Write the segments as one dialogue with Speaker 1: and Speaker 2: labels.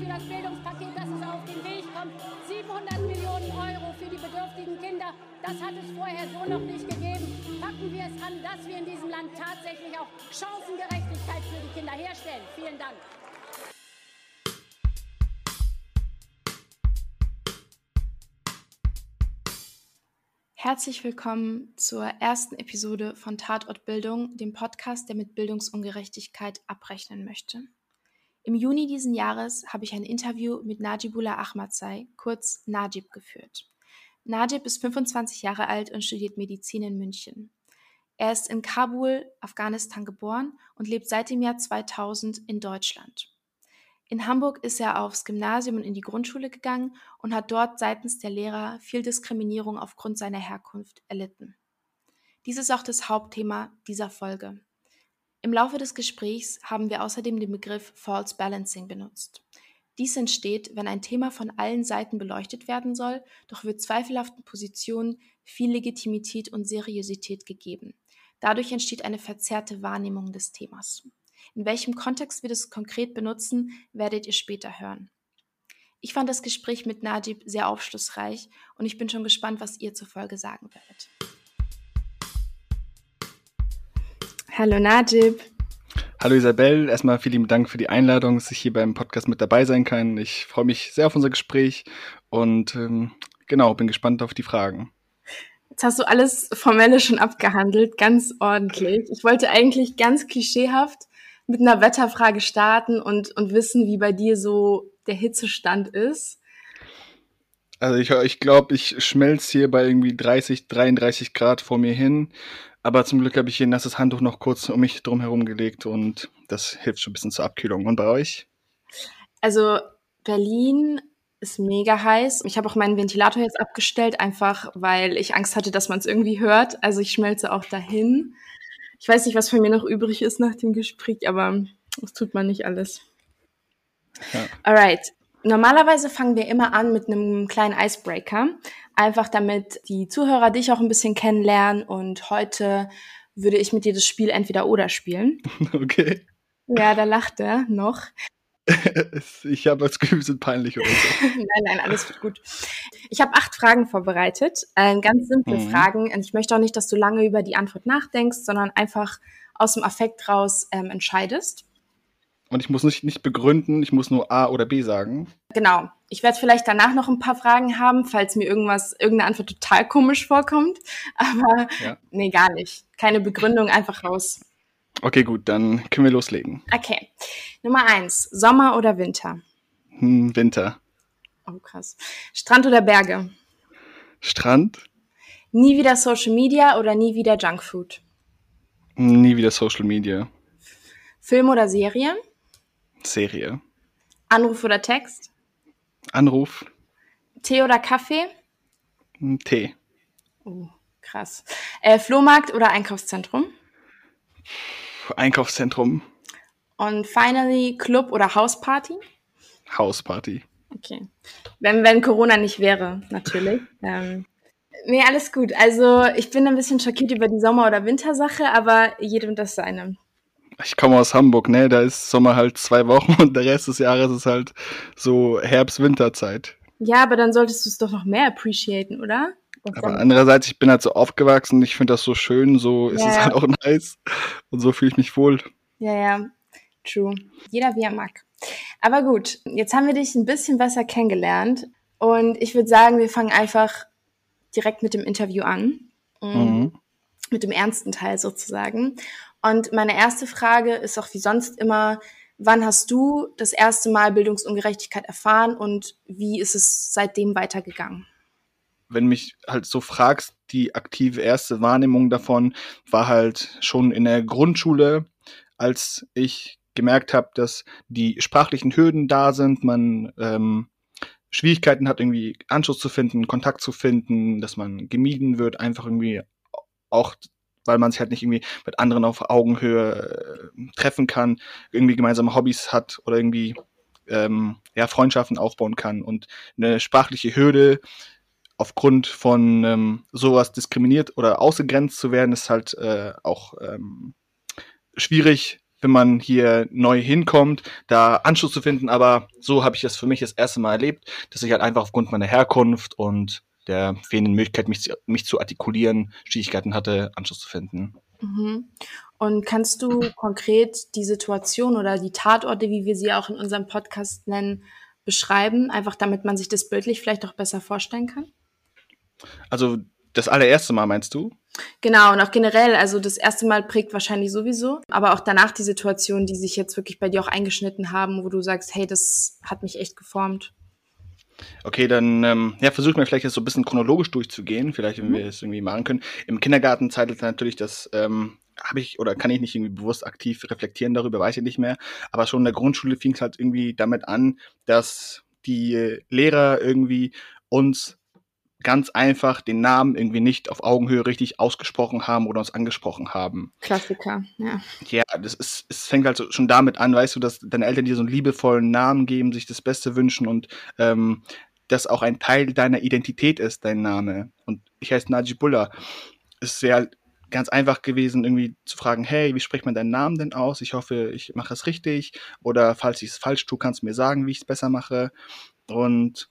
Speaker 1: für das Bildungspaket, dass es auf den Weg kommt. 700 Millionen Euro für die bedürftigen Kinder, das hat es vorher so noch nicht gegeben. Packen wir es an, dass wir in diesem Land tatsächlich auch Chancengerechtigkeit für die Kinder herstellen. Vielen Dank.
Speaker 2: Herzlich willkommen zur ersten Episode von Tatort Bildung, dem Podcast, der mit Bildungsungerechtigkeit abrechnen möchte. Im Juni diesen Jahres habe ich ein Interview mit Najibullah Ahmadzai, kurz Najib, geführt. Najib ist 25 Jahre alt und studiert Medizin in München. Er ist in Kabul, Afghanistan geboren und lebt seit dem Jahr 2000 in Deutschland. In Hamburg ist er aufs Gymnasium und in die Grundschule gegangen und hat dort seitens der Lehrer viel Diskriminierung aufgrund seiner Herkunft erlitten. Dies ist auch das Hauptthema dieser Folge. Im Laufe des Gesprächs haben wir außerdem den Begriff False Balancing benutzt. Dies entsteht, wenn ein Thema von allen Seiten beleuchtet werden soll, doch wird zweifelhaften Positionen viel Legitimität und Seriosität gegeben. Dadurch entsteht eine verzerrte Wahrnehmung des Themas. In welchem Kontext wir das konkret benutzen, werdet ihr später hören. Ich fand das Gespräch mit Najib sehr aufschlussreich und ich bin schon gespannt, was ihr zur Folge sagen werdet. Hallo Najib.
Speaker 3: Hallo Isabel, erstmal vielen Dank für die Einladung, dass ich hier beim Podcast mit dabei sein kann. Ich freue mich sehr auf unser Gespräch und ähm, genau, bin gespannt auf die Fragen.
Speaker 2: Jetzt hast du alles Formelle schon abgehandelt, ganz ordentlich. Ich wollte eigentlich ganz klischeehaft mit einer Wetterfrage starten und, und wissen, wie bei dir so der Hitzestand ist?
Speaker 3: Also ich, ich glaube, ich schmelze hier bei irgendwie 30, 33 Grad vor mir hin. Aber zum Glück habe ich hier ein nasses Handtuch noch kurz um mich drum herum gelegt und das hilft schon ein bisschen zur Abkühlung. Und bei euch?
Speaker 2: Also Berlin ist mega heiß. Ich habe auch meinen Ventilator jetzt abgestellt, einfach weil ich Angst hatte, dass man es irgendwie hört. Also ich schmelze auch dahin. Ich weiß nicht, was von mir noch übrig ist nach dem Gespräch, aber das tut man nicht alles. Ja. Alright. Normalerweise fangen wir immer an mit einem kleinen Icebreaker, einfach damit die Zuhörer dich auch ein bisschen kennenlernen und heute würde ich mit dir das Spiel entweder oder spielen.
Speaker 3: Okay.
Speaker 2: Ja, da lacht er noch.
Speaker 3: ich habe das Gefühl, wir sind peinlich oder so.
Speaker 2: nein, nein, alles wird gut. Ich habe acht Fragen vorbereitet, äh, ganz simple mhm. Fragen. Und ich möchte auch nicht, dass du lange über die Antwort nachdenkst, sondern einfach aus dem Affekt raus ähm, entscheidest.
Speaker 3: Und ich muss nicht, nicht begründen, ich muss nur A oder B sagen.
Speaker 2: Genau. Ich werde vielleicht danach noch ein paar Fragen haben, falls mir irgendwas, irgendeine Antwort total komisch vorkommt. Aber ja. nee, gar nicht. Keine Begründung, einfach raus.
Speaker 3: Okay, gut, dann können wir loslegen.
Speaker 2: Okay. Nummer eins, Sommer oder Winter?
Speaker 3: Hm, Winter.
Speaker 2: Oh, krass. Strand oder Berge?
Speaker 3: Strand.
Speaker 2: Nie wieder Social Media oder nie wieder Junkfood?
Speaker 3: Nie wieder Social Media.
Speaker 2: Film oder Serie?
Speaker 3: Serie.
Speaker 2: Anruf oder Text?
Speaker 3: Anruf.
Speaker 2: Tee oder Kaffee?
Speaker 3: Hm, Tee.
Speaker 2: Oh, krass. Äh, Flohmarkt oder Einkaufszentrum?
Speaker 3: Einkaufszentrum.
Speaker 2: Und finally Club oder Hausparty?
Speaker 3: Hausparty.
Speaker 2: Okay. Wenn, wenn Corona nicht wäre, natürlich. ähm, nee, alles gut. Also ich bin ein bisschen schockiert über die Sommer- oder Wintersache, aber jedem das seine.
Speaker 3: Ich komme aus Hamburg, ne? Da ist Sommer halt zwei Wochen und der Rest des Jahres ist halt so Herbst-Winterzeit.
Speaker 2: Ja, aber dann solltest du es doch noch mehr appreciaten, oder?
Speaker 3: Aber andererseits, ich bin halt so aufgewachsen, ich finde das so schön, so ist ja, es halt auch nice und so fühle ich mich wohl.
Speaker 2: Ja, ja, true. Jeder wie er mag. Aber gut, jetzt haben wir dich ein bisschen besser kennengelernt und ich würde sagen, wir fangen einfach direkt mit dem Interview an. Mhm. Mit dem ernsten Teil sozusagen. Und meine erste Frage ist auch wie sonst immer, wann hast du das erste Mal Bildungsungerechtigkeit erfahren und wie ist es seitdem weitergegangen?
Speaker 3: wenn mich halt so fragst, die aktive erste Wahrnehmung davon war halt schon in der Grundschule, als ich gemerkt habe, dass die sprachlichen Hürden da sind, man ähm, Schwierigkeiten hat, irgendwie Anschluss zu finden, Kontakt zu finden, dass man gemieden wird, einfach irgendwie auch, weil man sich halt nicht irgendwie mit anderen auf Augenhöhe äh, treffen kann, irgendwie gemeinsame Hobbys hat oder irgendwie ähm, ja, Freundschaften aufbauen kann und eine sprachliche Hürde aufgrund von ähm, sowas diskriminiert oder ausgegrenzt zu werden, ist halt äh, auch ähm, schwierig wenn man hier neu hinkommt, da Anschluss zu finden. Aber so habe ich das für mich das erste Mal erlebt, dass ich halt einfach aufgrund meiner Herkunft und der fehlenden Möglichkeit, mich, zu, mich zu artikulieren, Schwierigkeiten hatte, Anschluss zu finden.
Speaker 2: Mhm. Und kannst du konkret die Situation oder die Tatorte, wie wir sie auch in unserem Podcast nennen, beschreiben, einfach damit man sich das bildlich vielleicht auch besser vorstellen kann?
Speaker 3: Also das allererste Mal meinst du?
Speaker 2: Genau, und auch generell, also das erste Mal prägt wahrscheinlich sowieso, aber auch danach die Situationen, die sich jetzt wirklich bei dir auch eingeschnitten haben, wo du sagst, hey, das hat mich echt geformt.
Speaker 3: Okay, dann ähm, ja, versuchen wir vielleicht jetzt so ein bisschen chronologisch durchzugehen, vielleicht, wenn mhm. wir es irgendwie machen können. Im Kindergarten zeitelt natürlich das, ähm, habe ich oder kann ich nicht irgendwie bewusst aktiv reflektieren darüber, weiß ich nicht mehr. Aber schon in der Grundschule fing es halt irgendwie damit an, dass die Lehrer irgendwie uns ganz einfach den Namen irgendwie nicht auf Augenhöhe richtig ausgesprochen haben oder uns angesprochen haben.
Speaker 2: Klassiker, ja.
Speaker 3: Ja, das ist, es fängt halt schon damit an, weißt du, dass deine Eltern dir so einen liebevollen Namen geben, sich das Beste wünschen und ähm, das auch ein Teil deiner Identität ist, dein Name. Und ich heiße Najibullah. Es wäre halt ganz einfach gewesen, irgendwie zu fragen, hey, wie spricht man deinen Namen denn aus? Ich hoffe, ich mache es richtig. Oder falls ich es falsch tue, kannst du mir sagen, wie ich es besser mache. Und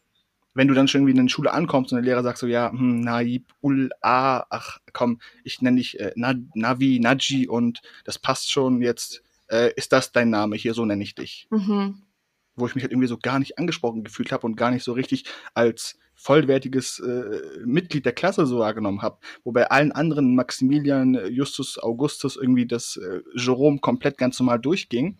Speaker 3: wenn du dann schon irgendwie in der Schule ankommst und der Lehrer sagt so, ja, hm, Naib, Ul, A, ach komm, ich nenne dich äh, Navi, Naji und das passt schon, jetzt äh, ist das dein Name, hier so nenne ich dich. Mhm. Wo ich mich halt irgendwie so gar nicht angesprochen gefühlt habe und gar nicht so richtig als vollwertiges äh, Mitglied der Klasse so wahrgenommen habe. Wo bei allen anderen Maximilian, Justus, Augustus irgendwie das äh, Jerome komplett ganz normal durchging.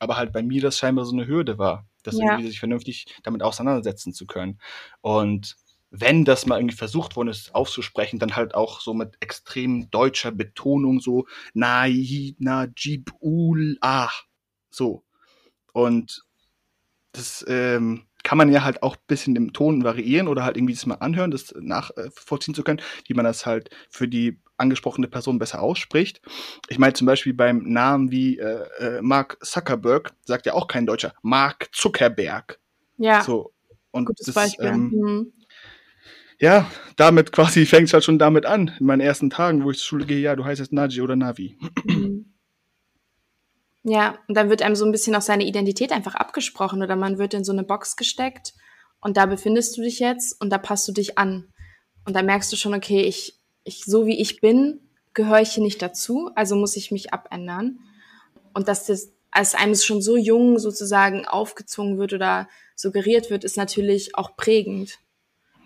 Speaker 3: Aber halt bei mir das scheinbar so eine Hürde war das ja. irgendwie sich vernünftig damit auseinandersetzen zu können. Und wenn das mal irgendwie versucht worden ist aufzusprechen, dann halt auch so mit extrem deutscher Betonung, so na, na, jib, ul, ah, so. Und das ähm, kann man ja halt auch ein bisschen im Ton variieren oder halt irgendwie das mal anhören, das nachvollziehen zu können, wie man das halt für die angesprochene Person besser ausspricht. Ich meine zum Beispiel beim Namen wie äh, äh, Mark Zuckerberg sagt ja auch kein Deutscher Mark Zuckerberg.
Speaker 2: Ja.
Speaker 3: So und
Speaker 2: Gutes das, Beispiel. Ähm, mhm.
Speaker 3: Ja, damit quasi fängt es halt schon damit an. In meinen ersten Tagen, wo ich zur Schule gehe, ja, du heißt jetzt Naji oder Navi. Mhm.
Speaker 2: Ja, und dann wird einem so ein bisschen auch seine Identität einfach abgesprochen oder man wird in so eine Box gesteckt und da befindest du dich jetzt und da passt du dich an. Und da merkst du schon, okay, ich, ich, so wie ich bin, gehöre ich hier nicht dazu, also muss ich mich abändern. Und dass das als einem schon so jung sozusagen aufgezwungen wird oder suggeriert wird, ist natürlich auch prägend.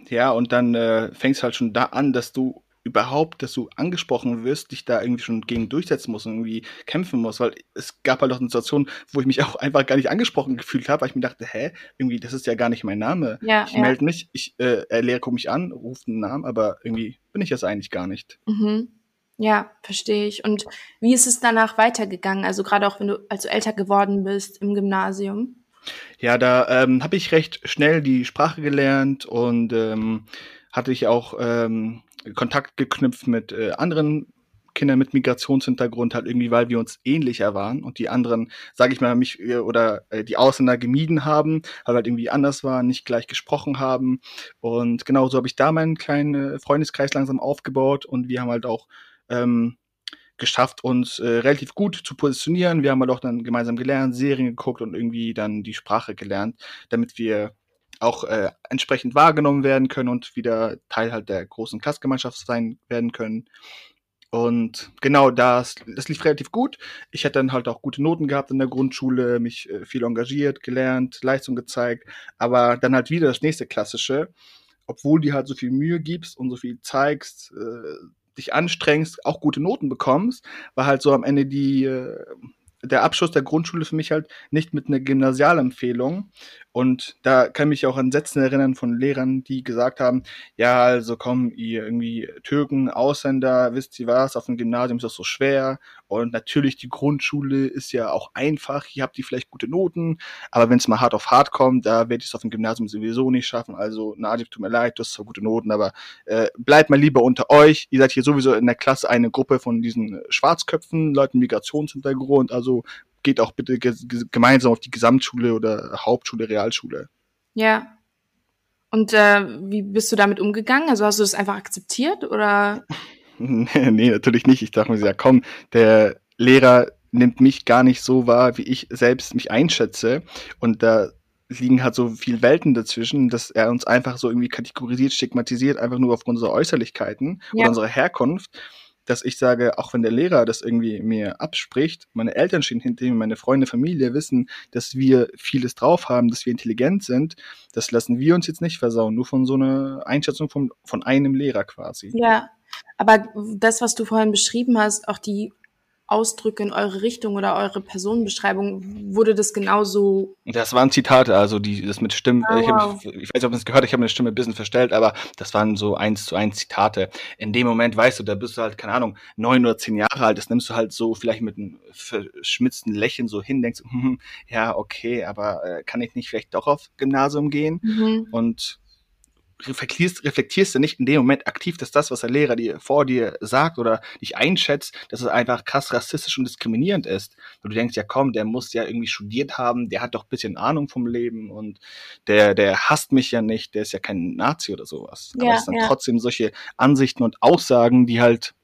Speaker 3: Ja, und dann äh, fängst halt schon da an, dass du überhaupt, dass du angesprochen wirst, dich da irgendwie schon gegen durchsetzen musst und irgendwie kämpfen musst, weil es gab halt auch eine Situation, wo ich mich auch einfach gar nicht angesprochen gefühlt habe, weil ich mir dachte, hä, irgendwie, das ist ja gar nicht mein Name.
Speaker 2: Ja,
Speaker 3: ich
Speaker 2: ja.
Speaker 3: melde mich, ich äh, er Lehrer guckt mich an, ruft einen Namen, aber irgendwie bin ich das eigentlich gar nicht.
Speaker 2: Mhm. Ja, verstehe ich. Und wie ist es danach weitergegangen? Also gerade auch wenn du als du älter geworden bist im Gymnasium?
Speaker 3: Ja, da ähm, habe ich recht schnell die Sprache gelernt und ähm, hatte ich auch ähm, Kontakt geknüpft mit äh, anderen Kindern mit Migrationshintergrund, halt irgendwie, weil wir uns ähnlicher waren und die anderen, sage ich mal, mich äh, oder äh, die Ausländer gemieden haben, weil halt irgendwie anders waren, nicht gleich gesprochen haben. Und genau so habe ich da meinen kleinen Freundeskreis langsam aufgebaut und wir haben halt auch ähm, geschafft, uns äh, relativ gut zu positionieren. Wir haben halt auch dann gemeinsam gelernt, Serien geguckt und irgendwie dann die Sprache gelernt, damit wir auch äh, entsprechend wahrgenommen werden können und wieder Teil halt der großen Klassgemeinschaft sein werden können. Und genau das, das lief relativ gut. Ich hatte dann halt auch gute Noten gehabt in der Grundschule, mich äh, viel engagiert, gelernt, Leistung gezeigt, aber dann halt wieder das nächste Klassische. Obwohl du halt so viel Mühe gibst und so viel zeigst, äh, dich anstrengst, auch gute Noten bekommst, war halt so am Ende die, äh, der Abschluss der Grundschule für mich halt nicht mit einer Gymnasialempfehlung. Und da kann mich auch an Sätzen erinnern von Lehrern, die gesagt haben, ja, also komm, ihr irgendwie Türken, Ausländer, wisst ihr was, auf dem Gymnasium ist das so schwer. Und natürlich, die Grundschule ist ja auch einfach, hier habt ihr vielleicht gute Noten, aber wenn es mal hart auf hart kommt, da werdet ihr es auf dem Gymnasium sowieso nicht schaffen. Also, Nadif, tut mir leid, du hast zwar gute Noten, aber äh, bleibt mal lieber unter euch. Ihr seid hier sowieso in der Klasse eine Gruppe von diesen Schwarzköpfen, Leuten Migrationshintergrund, also geht auch bitte gemeinsam auf die Gesamtschule oder Hauptschule, Realschule.
Speaker 2: Ja. Und äh, wie bist du damit umgegangen? Also hast du das einfach akzeptiert oder?
Speaker 3: nee, natürlich nicht. Ich dachte mir, ja komm, der Lehrer nimmt mich gar nicht so wahr, wie ich selbst mich einschätze. Und da liegen halt so viel Welten dazwischen, dass er uns einfach so irgendwie kategorisiert, stigmatisiert, einfach nur aufgrund unserer Äußerlichkeiten ja. oder unserer Herkunft, dass ich sage, auch wenn der Lehrer das irgendwie mir abspricht, meine Eltern stehen hinter mir, meine Freunde, Familie wissen, dass wir vieles drauf haben, dass wir intelligent sind, das lassen wir uns jetzt nicht versauen, nur von so einer Einschätzung von, von einem Lehrer quasi.
Speaker 2: Ja, aber das, was du vorhin beschrieben hast, auch die Ausdrücke in eure Richtung oder eure Personenbeschreibung, wurde das genauso.
Speaker 3: Das waren Zitate, also die das mit Stimmen. Oh, ich, hab, ich, weiß nicht, ob man es gehört, ich habe meine Stimme ein bisschen verstellt, aber das waren so eins zu eins Zitate. In dem Moment weißt du, da bist du halt, keine Ahnung, neun oder zehn Jahre alt, das nimmst du halt so vielleicht mit einem verschmitzten Lächeln so hin, denkst, hm, ja, okay, aber äh, kann ich nicht vielleicht doch auf Gymnasium gehen? Mhm. Und reflektierst, reflektierst du nicht in dem Moment aktiv, dass das, was der Lehrer dir vor dir sagt oder dich einschätzt, dass es einfach krass rassistisch und diskriminierend ist. Und du denkst, ja komm, der muss ja irgendwie studiert haben, der hat doch ein bisschen Ahnung vom Leben und der, der hasst mich ja nicht, der ist ja kein Nazi oder sowas. Ja, Aber es sind ja. trotzdem solche Ansichten und Aussagen, die halt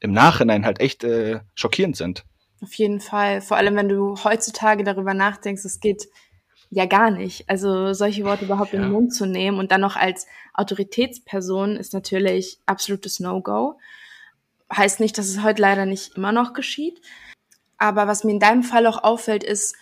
Speaker 3: im Nachhinein halt echt äh, schockierend sind.
Speaker 2: Auf jeden Fall. Vor allem, wenn du heutzutage darüber nachdenkst, es geht ja gar nicht. Also solche Worte überhaupt ja. in den Mund zu nehmen und dann noch als Autoritätsperson ist natürlich absolutes No-Go. Heißt nicht, dass es heute leider nicht immer noch geschieht. Aber was mir in deinem Fall auch auffällt, ist,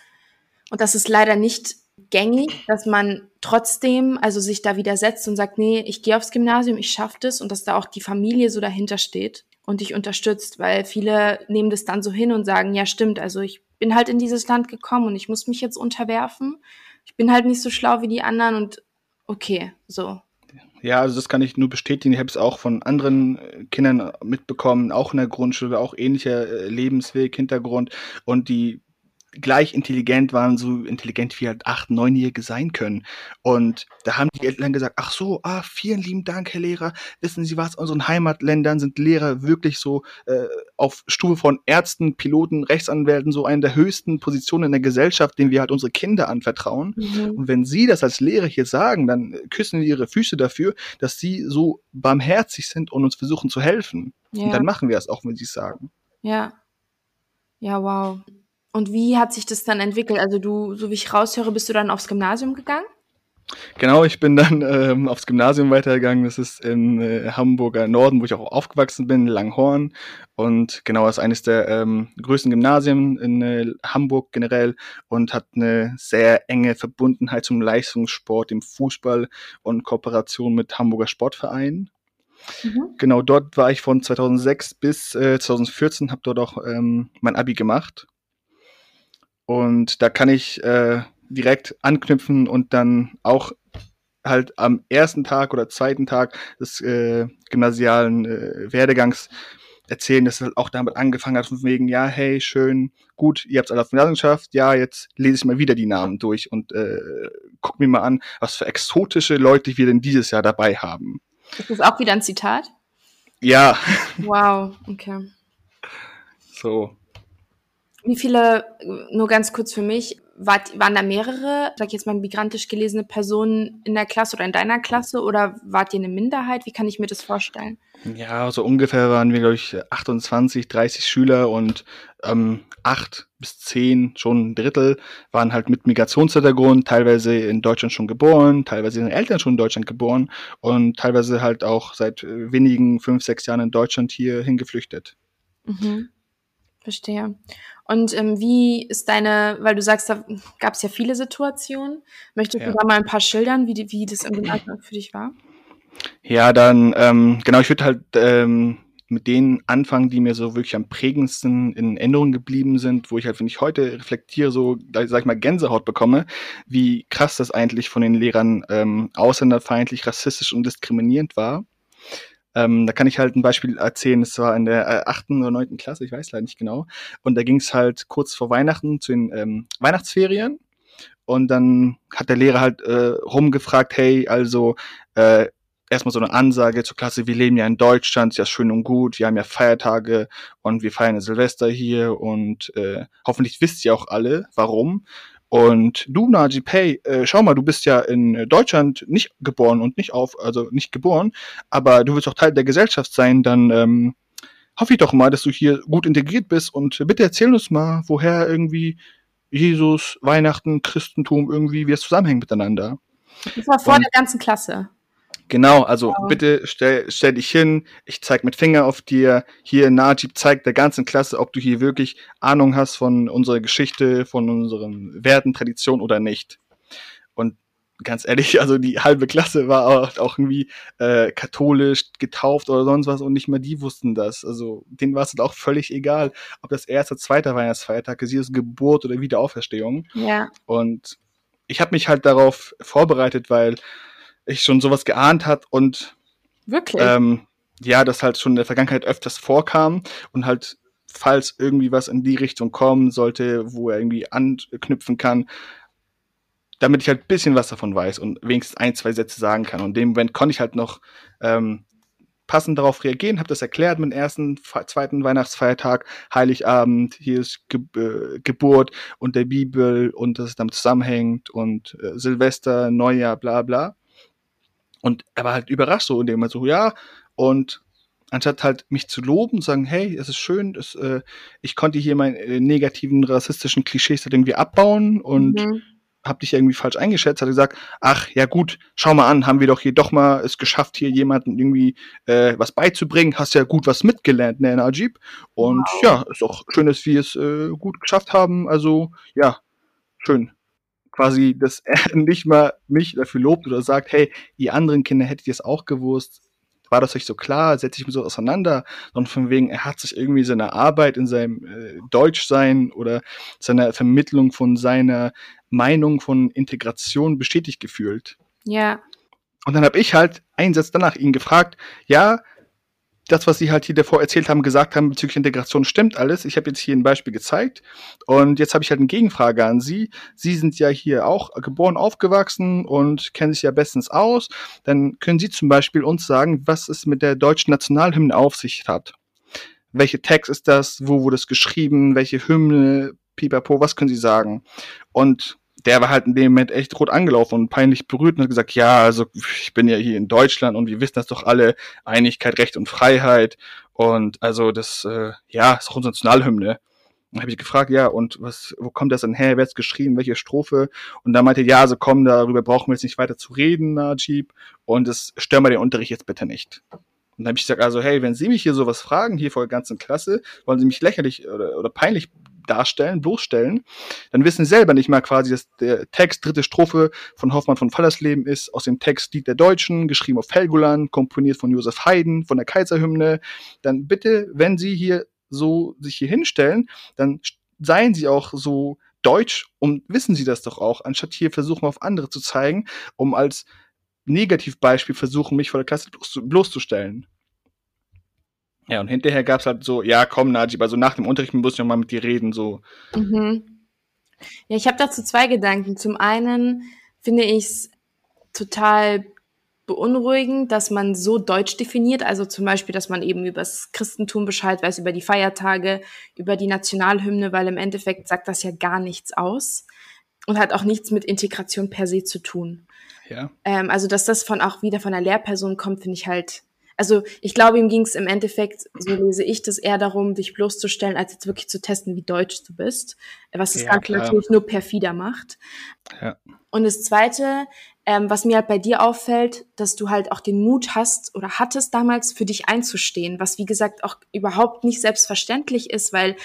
Speaker 2: und das ist leider nicht gängig, dass man trotzdem also sich da widersetzt und sagt, nee, ich gehe aufs Gymnasium, ich schaffe das und dass da auch die Familie so dahinter steht und dich unterstützt, weil viele nehmen das dann so hin und sagen, ja stimmt, also ich bin halt in dieses Land gekommen und ich muss mich jetzt unterwerfen. Ich bin halt nicht so schlau wie die anderen und okay, so.
Speaker 3: Ja, also das kann ich nur bestätigen. Ich habe es auch von anderen äh, Kindern mitbekommen, auch in der Grundschule, auch ähnlicher äh, Lebensweg, Hintergrund. Und die gleich intelligent waren, so intelligent wie halt acht, neunjährige sein können. Und da haben die Eltern gesagt, ach so, ah, vielen lieben Dank, Herr Lehrer. Wissen Sie was, in unseren Heimatländern sind Lehrer wirklich so äh, auf Stufe von Ärzten, Piloten, Rechtsanwälten so eine der höchsten Positionen in der Gesellschaft, denen wir halt unsere Kinder anvertrauen. Mhm. Und wenn Sie das als Lehrer hier sagen, dann küssen wir Ihre Füße dafür, dass Sie so barmherzig sind und uns versuchen zu helfen. Ja. Und dann machen wir es auch, wenn Sie es sagen.
Speaker 2: Ja. Ja, wow. Und wie hat sich das dann entwickelt? Also du, so wie ich raushöre, bist du dann aufs Gymnasium gegangen?
Speaker 3: Genau, ich bin dann ähm, aufs Gymnasium weitergegangen. Das ist im äh, Hamburger Norden, wo ich auch aufgewachsen bin, Langhorn. Und genau, das ist eines der ähm, größten Gymnasien in äh, Hamburg generell und hat eine sehr enge Verbundenheit zum Leistungssport, dem Fußball und Kooperation mit Hamburger Sportvereinen. Mhm. Genau, dort war ich von 2006 bis äh, 2014, habe dort auch ähm, mein Abi gemacht und da kann ich äh, direkt anknüpfen und dann auch halt am ersten Tag oder zweiten Tag des äh, gymnasialen äh, Werdegangs erzählen, dass es halt auch damit angefangen hat, von wegen, ja, hey, schön, gut, ihr habt es alle auf Gymnasium geschafft, ja, jetzt lese ich mal wieder die Namen durch und äh, guck mir mal an, was für exotische Leute wir denn dieses Jahr dabei haben.
Speaker 2: Ist das auch wieder ein Zitat?
Speaker 3: Ja.
Speaker 2: Wow, okay.
Speaker 3: So.
Speaker 2: Wie viele, nur ganz kurz für mich, waren da mehrere, sag ich jetzt mal, migrantisch gelesene Personen in der Klasse oder in deiner Klasse oder wart ihr eine Minderheit? Wie kann ich mir das vorstellen?
Speaker 3: Ja, so ungefähr waren wir, glaube ich, 28, 30 Schüler und ähm, acht bis zehn, schon ein Drittel, waren halt mit Migrationshintergrund, teilweise in Deutschland schon geboren, teilweise ihren Eltern schon in Deutschland geboren und teilweise halt auch seit äh, wenigen fünf, sechs Jahren in Deutschland hier hingeflüchtet.
Speaker 2: Mhm. Verstehe. Und ähm, wie ist deine, weil du sagst, da gab es ja viele Situationen. Möchtest ja. du da mal ein paar schildern, wie, die, wie das im Alltag für dich war?
Speaker 3: Ja, dann, ähm, genau, ich würde halt ähm, mit denen anfangen, die mir so wirklich am prägendsten in Erinnerung geblieben sind, wo ich halt, wenn ich heute reflektiere, so, sag ich mal, Gänsehaut bekomme, wie krass das eigentlich von den Lehrern ähm, ausländerfeindlich, rassistisch und diskriminierend war. Ähm, da kann ich halt ein Beispiel erzählen. Es war in der äh, achten oder neunten Klasse, ich weiß leider nicht genau. Und da ging es halt kurz vor Weihnachten zu den ähm, Weihnachtsferien. Und dann hat der Lehrer halt äh, rumgefragt, hey, also äh, erstmal so eine Ansage zur Klasse, wir leben ja in Deutschland, ist ja schön und gut, wir haben ja Feiertage und wir feiern Silvester hier und äh, hoffentlich wisst ihr auch alle, warum. Und du, Najib, hey, äh, schau mal, du bist ja in Deutschland nicht geboren und nicht auf, also nicht geboren, aber du willst auch Teil der Gesellschaft sein, dann ähm, hoffe ich doch mal, dass du hier gut integriert bist und bitte erzähl uns mal, woher irgendwie Jesus, Weihnachten, Christentum irgendwie, wie es zusammenhängt miteinander.
Speaker 2: Das war vor und, der ganzen Klasse.
Speaker 3: Genau, also wow. bitte stell, stell dich hin, ich zeig mit Finger auf dir. Hier Najib zeigt der ganzen Klasse, ob du hier wirklich Ahnung hast von unserer Geschichte, von unseren Werten, Traditionen oder nicht. Und ganz ehrlich, also die halbe Klasse war auch, auch irgendwie äh, katholisch getauft oder sonst was und nicht mal die wussten das. Also denen war es halt auch völlig egal, ob das erste, zweite Weihnachtsfeiertag ist, Jesus Geburt oder Wiederauferstehung.
Speaker 2: Ja.
Speaker 3: Und ich habe mich halt darauf vorbereitet, weil ich schon sowas geahnt hat und
Speaker 2: wirklich
Speaker 3: ähm, ja, das halt schon in der Vergangenheit öfters vorkam und halt falls irgendwie was in die Richtung kommen sollte, wo er irgendwie anknüpfen kann, damit ich halt bisschen was davon weiß und wenigstens ein, zwei Sätze sagen kann. Und in dem Moment konnte ich halt noch ähm, passend darauf reagieren, habe das erklärt mit dem ersten, zweiten Weihnachtsfeiertag, Heiligabend, hier ist Ge äh, Geburt und der Bibel und dass es damit zusammenhängt und äh, Silvester, Neujahr, bla bla. Und er war halt überrascht so, indem er so, ja, und anstatt halt mich zu loben, sagen, hey, es ist schön, das, äh, ich konnte hier meine äh, negativen rassistischen Klischees halt irgendwie abbauen und mhm. hab dich irgendwie falsch eingeschätzt, hat gesagt, ach ja gut, schau mal an, haben wir doch hier doch mal es geschafft, hier jemanden irgendwie äh, was beizubringen, hast ja gut was mitgelernt, ne, Najib. Und wow. ja, ist auch schön, dass wir es äh, gut geschafft haben. Also ja, schön quasi, dass er nicht mal mich dafür lobt oder sagt, hey, ihr anderen Kinder hättet ihr es auch gewusst, war das euch so klar, setzt sich mit so auseinander, sondern von wegen, er hat sich irgendwie seiner Arbeit in seinem äh, Deutschsein oder seiner Vermittlung von seiner Meinung von Integration bestätigt gefühlt.
Speaker 2: Ja.
Speaker 3: Und dann habe ich halt einen Satz danach ihn gefragt, ja, das, was Sie halt hier davor erzählt haben, gesagt haben bezüglich Integration, stimmt alles. Ich habe jetzt hier ein Beispiel gezeigt und jetzt habe ich halt eine Gegenfrage an Sie. Sie sind ja hier auch geboren, aufgewachsen und kennen sich ja bestens aus. Dann können Sie zum Beispiel uns sagen, was es mit der deutschen Nationalhymne auf sich hat. Welche Text ist das? Wo wurde es geschrieben? Welche Hymne? Pipapo, was können Sie sagen? Und der war halt in dem Moment echt rot angelaufen und peinlich berührt und hat gesagt, ja, also ich bin ja hier in Deutschland und wir wissen das doch alle, Einigkeit, Recht und Freiheit und also das, äh, ja, ist auch unsere Nationalhymne. Dann habe ich gefragt, ja, und was, wo kommt das denn her? Wer hat's geschrieben? Welche Strophe? Und dann meinte, ja, also komm, darüber brauchen wir jetzt nicht weiter zu reden, Najib. Und es stört mal den Unterricht jetzt bitte nicht. Und dann habe ich gesagt, also hey, wenn Sie mich hier sowas fragen, hier vor der ganzen Klasse, wollen Sie mich lächerlich oder, oder peinlich darstellen, bloßstellen, dann wissen sie selber nicht mal quasi, dass der Text dritte Strophe von Hoffmann von Fallersleben ist, aus dem Text Lied der Deutschen, geschrieben auf Helgoland, komponiert von Josef Haydn, von der Kaiserhymne. Dann bitte, wenn sie hier so sich hier hinstellen, dann seien sie auch so deutsch und wissen sie das doch auch, anstatt hier versuchen auf andere zu zeigen, um als Negativbeispiel versuchen, mich vor der Klasse bloßzustellen. Ja, und hinterher gab es halt so, ja, komm, Najib, also nach dem Unterricht muss ich noch mal mit dir reden, so.
Speaker 2: Mhm. Ja, ich habe dazu zwei Gedanken. Zum einen finde ich es total beunruhigend, dass man so deutsch definiert, also zum Beispiel, dass man eben über das Christentum Bescheid weiß, über die Feiertage, über die Nationalhymne, weil im Endeffekt sagt das ja gar nichts aus und hat auch nichts mit Integration per se zu tun.
Speaker 3: Ja.
Speaker 2: Ähm, also, dass das von auch wieder von einer Lehrperson kommt, finde ich halt also ich glaube, ihm ging es im Endeffekt, so lese ich das, eher darum, dich bloßzustellen, als jetzt wirklich zu testen, wie deutsch du bist. Was das ja, Ganze natürlich nur perfider macht.
Speaker 3: Ja.
Speaker 2: Und das Zweite, ähm, was mir halt bei dir auffällt, dass du halt auch den Mut hast oder hattest damals für dich einzustehen, was wie gesagt auch überhaupt nicht selbstverständlich ist, weil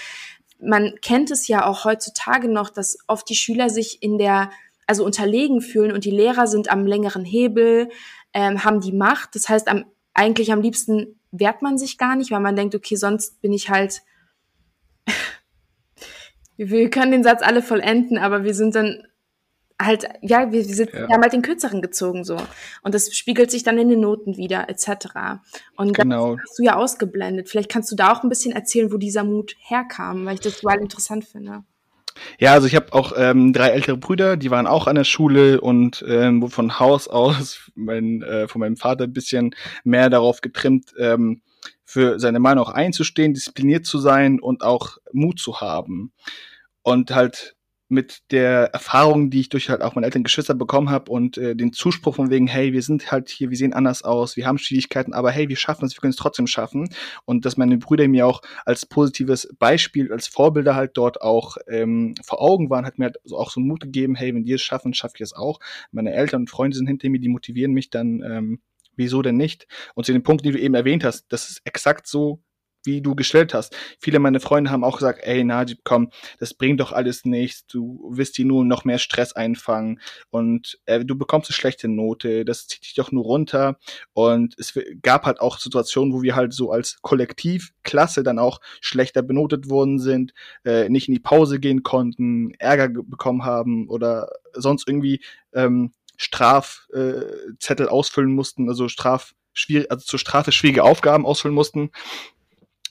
Speaker 2: man kennt es ja auch heutzutage noch, dass oft die Schüler sich in der, also unterlegen fühlen und die Lehrer sind am längeren Hebel, ähm, haben die Macht. Das heißt, am eigentlich am liebsten wehrt man sich gar nicht, weil man denkt, okay, sonst bin ich halt. wir können den Satz alle vollenden, aber wir sind dann halt, ja, wir, wir, sind, ja. wir haben halt den kürzeren gezogen so. Und das spiegelt sich dann in den Noten wieder, etc. Und genau. das hast du ja ausgeblendet. Vielleicht kannst du da auch ein bisschen erzählen, wo dieser Mut herkam, weil ich das total interessant finde.
Speaker 3: Ja, also ich habe auch ähm, drei ältere Brüder, die waren auch an der Schule und ähm, von Haus aus mein, äh, von meinem Vater ein bisschen mehr darauf getrimmt, ähm, für seine Meinung auch einzustehen, diszipliniert zu sein und auch Mut zu haben. Und halt mit der Erfahrung, die ich durch halt auch meine Eltern Geschwister bekommen habe und äh, den Zuspruch von wegen, hey, wir sind halt hier, wir sehen anders aus, wir haben Schwierigkeiten, aber hey, wir schaffen es, wir können es trotzdem schaffen. Und dass meine Brüder mir auch als positives Beispiel, als Vorbilder halt dort auch ähm, vor Augen waren, hat mir halt auch so Mut gegeben, hey, wenn die es schaffen, schaffe ich es auch. Meine Eltern und Freunde sind hinter mir, die motivieren mich dann, ähm, wieso denn nicht? Und zu den Punkten, die du eben erwähnt hast, das ist exakt so, wie du gestellt hast. Viele meiner Freunde haben auch gesagt, ey Najib, komm, das bringt doch alles nichts, du wirst dir nur noch mehr Stress einfangen. Und äh, du bekommst eine schlechte Note, das zieht dich doch nur runter. Und es gab halt auch Situationen, wo wir halt so als Kollektivklasse dann auch schlechter benotet worden sind, äh, nicht in die Pause gehen konnten, Ärger bekommen haben oder sonst irgendwie ähm, Strafzettel äh, ausfüllen mussten, also Straf also zur Strafe schwierige Aufgaben ausfüllen mussten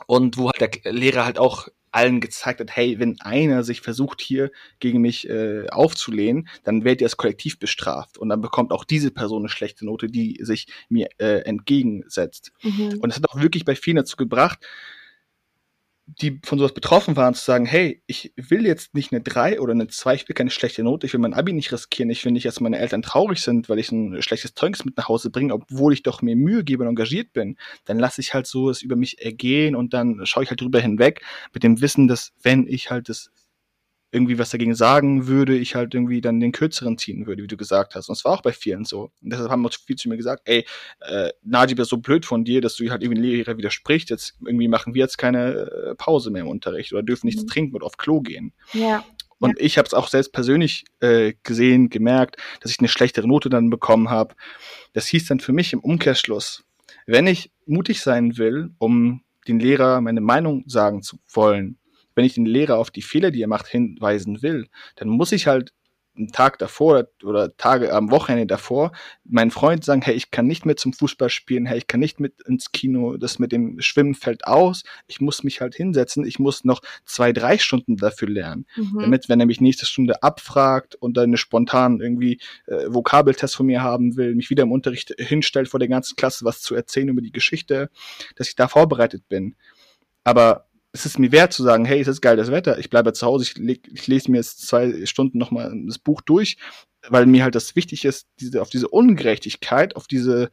Speaker 3: und wo halt der Lehrer halt auch allen gezeigt hat, hey, wenn einer sich versucht hier gegen mich äh, aufzulehnen, dann werdet ihr als Kollektiv bestraft und dann bekommt auch diese Person eine schlechte Note, die sich mir äh, entgegensetzt. Mhm. Und das hat auch wirklich bei vielen dazu gebracht, die von sowas betroffen waren, zu sagen, hey, ich will jetzt nicht eine 3 oder eine 2, ich will keine schlechte Note, ich will mein Abi nicht riskieren, ich will nicht, dass meine Eltern traurig sind, weil ich ein schlechtes Zeugnis mit nach Hause bringe, obwohl ich doch mir Mühe gebe und engagiert bin. Dann lasse ich halt so es über mich ergehen und dann schaue ich halt drüber hinweg mit dem Wissen, dass wenn ich halt das irgendwie was dagegen sagen würde, ich halt irgendwie dann den kürzeren ziehen würde, wie du gesagt hast. Und es war auch bei vielen so. Und deshalb haben auch viel zu mir gesagt, ey, äh, Najib ist so blöd von dir, dass du halt irgendwie Lehrer widersprichst. Jetzt irgendwie machen wir jetzt keine äh, Pause mehr im Unterricht oder dürfen nichts mhm. trinken oder auf Klo gehen.
Speaker 2: Ja.
Speaker 3: Und ja. ich habe es auch selbst persönlich äh, gesehen, gemerkt, dass ich eine schlechtere Note dann bekommen habe. Das hieß dann für mich im Umkehrschluss, wenn ich mutig sein will, um den Lehrer meine Meinung sagen zu wollen, wenn ich den Lehrer auf die Fehler, die er macht, hinweisen will, dann muss ich halt einen Tag davor oder Tage am Wochenende davor meinen Freund sagen, hey, ich kann nicht mehr zum Fußball spielen, hey, ich kann nicht mit ins Kino, das mit dem Schwimmen fällt aus, ich muss mich halt hinsetzen, ich muss noch zwei, drei Stunden dafür lernen, mhm. damit, wenn er mich nächste Stunde abfragt und dann eine spontan irgendwie äh, Vokabeltest von mir haben will, mich wieder im Unterricht hinstellt vor der ganzen Klasse, was zu erzählen über die Geschichte, dass ich da vorbereitet bin. Aber es ist mir wert zu sagen, hey, es ist geil das Wetter, ich bleibe zu Hause, ich, ich lese mir jetzt zwei Stunden nochmal das Buch durch, weil mir halt das wichtig ist, diese, auf diese Ungerechtigkeit, auf diese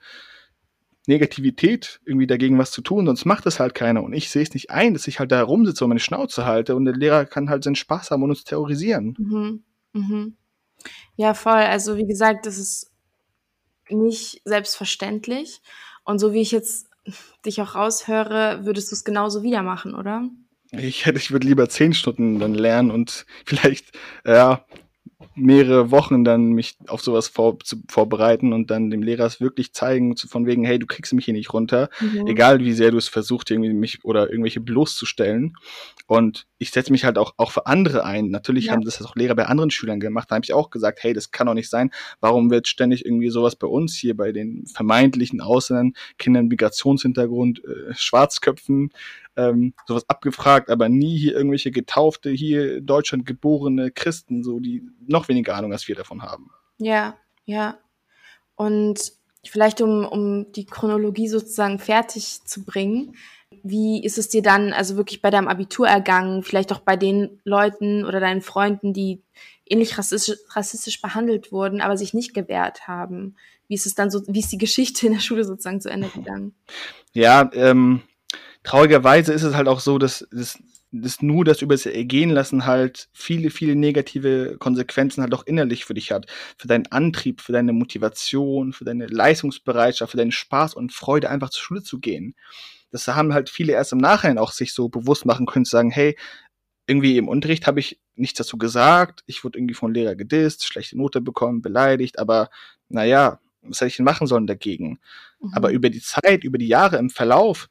Speaker 3: Negativität irgendwie dagegen was zu tun, sonst macht es halt keiner. Und ich sehe es nicht ein, dass ich halt da rumsitze und meine Schnauze halte und der Lehrer kann halt seinen Spaß haben und uns terrorisieren.
Speaker 2: Mhm. Mhm. Ja, voll. Also wie gesagt, das ist nicht selbstverständlich. Und so wie ich jetzt dich auch raushöre, würdest du es genauso wieder machen, oder?
Speaker 3: Ich hätte, ich würde lieber zehn Stunden dann lernen und vielleicht, ja, mehrere Wochen dann mich auf sowas vor, zu, vorbereiten und dann dem Lehrer es wirklich zeigen, zu, von wegen, hey, du kriegst mich hier nicht runter, mhm. egal wie sehr du es versuchst, irgendwie mich oder irgendwelche bloßzustellen. Und ich setze mich halt auch, auch für andere ein. Natürlich ja. haben das auch Lehrer bei anderen Schülern gemacht. Da habe ich auch gesagt, hey, das kann doch nicht sein. Warum wird ständig irgendwie sowas bei uns hier bei den vermeintlichen Ausländern, Kindern Migrationshintergrund, äh, Schwarzköpfen, ähm, sowas abgefragt, aber nie hier irgendwelche getaufte, hier in Deutschland geborene Christen, so die noch weniger Ahnung als wir davon haben.
Speaker 2: Ja, ja. Und vielleicht um, um die Chronologie sozusagen fertig zu bringen, wie ist es dir dann also wirklich bei deinem Abitur ergangen, vielleicht auch bei den Leuten oder deinen Freunden, die ähnlich rassistisch, rassistisch behandelt wurden, aber sich nicht gewehrt haben? Wie ist es dann so, wie ist die Geschichte in der Schule sozusagen zu Ende gegangen?
Speaker 3: Ja, ähm, traurigerweise ist es halt auch so, dass, dass, dass nur das über das Ergehen lassen halt viele, viele negative Konsequenzen halt auch innerlich für dich hat. Für deinen Antrieb, für deine Motivation, für deine Leistungsbereitschaft, für deinen Spaß und Freude, einfach zur Schule zu gehen. Das haben halt viele erst im Nachhinein auch sich so bewusst machen können, zu sagen, hey, irgendwie im Unterricht habe ich nichts dazu gesagt, ich wurde irgendwie von Lehrer gedisst, schlechte Note bekommen, beleidigt, aber naja, was hätte ich denn machen sollen dagegen? Mhm. Aber über die Zeit, über die Jahre im Verlauf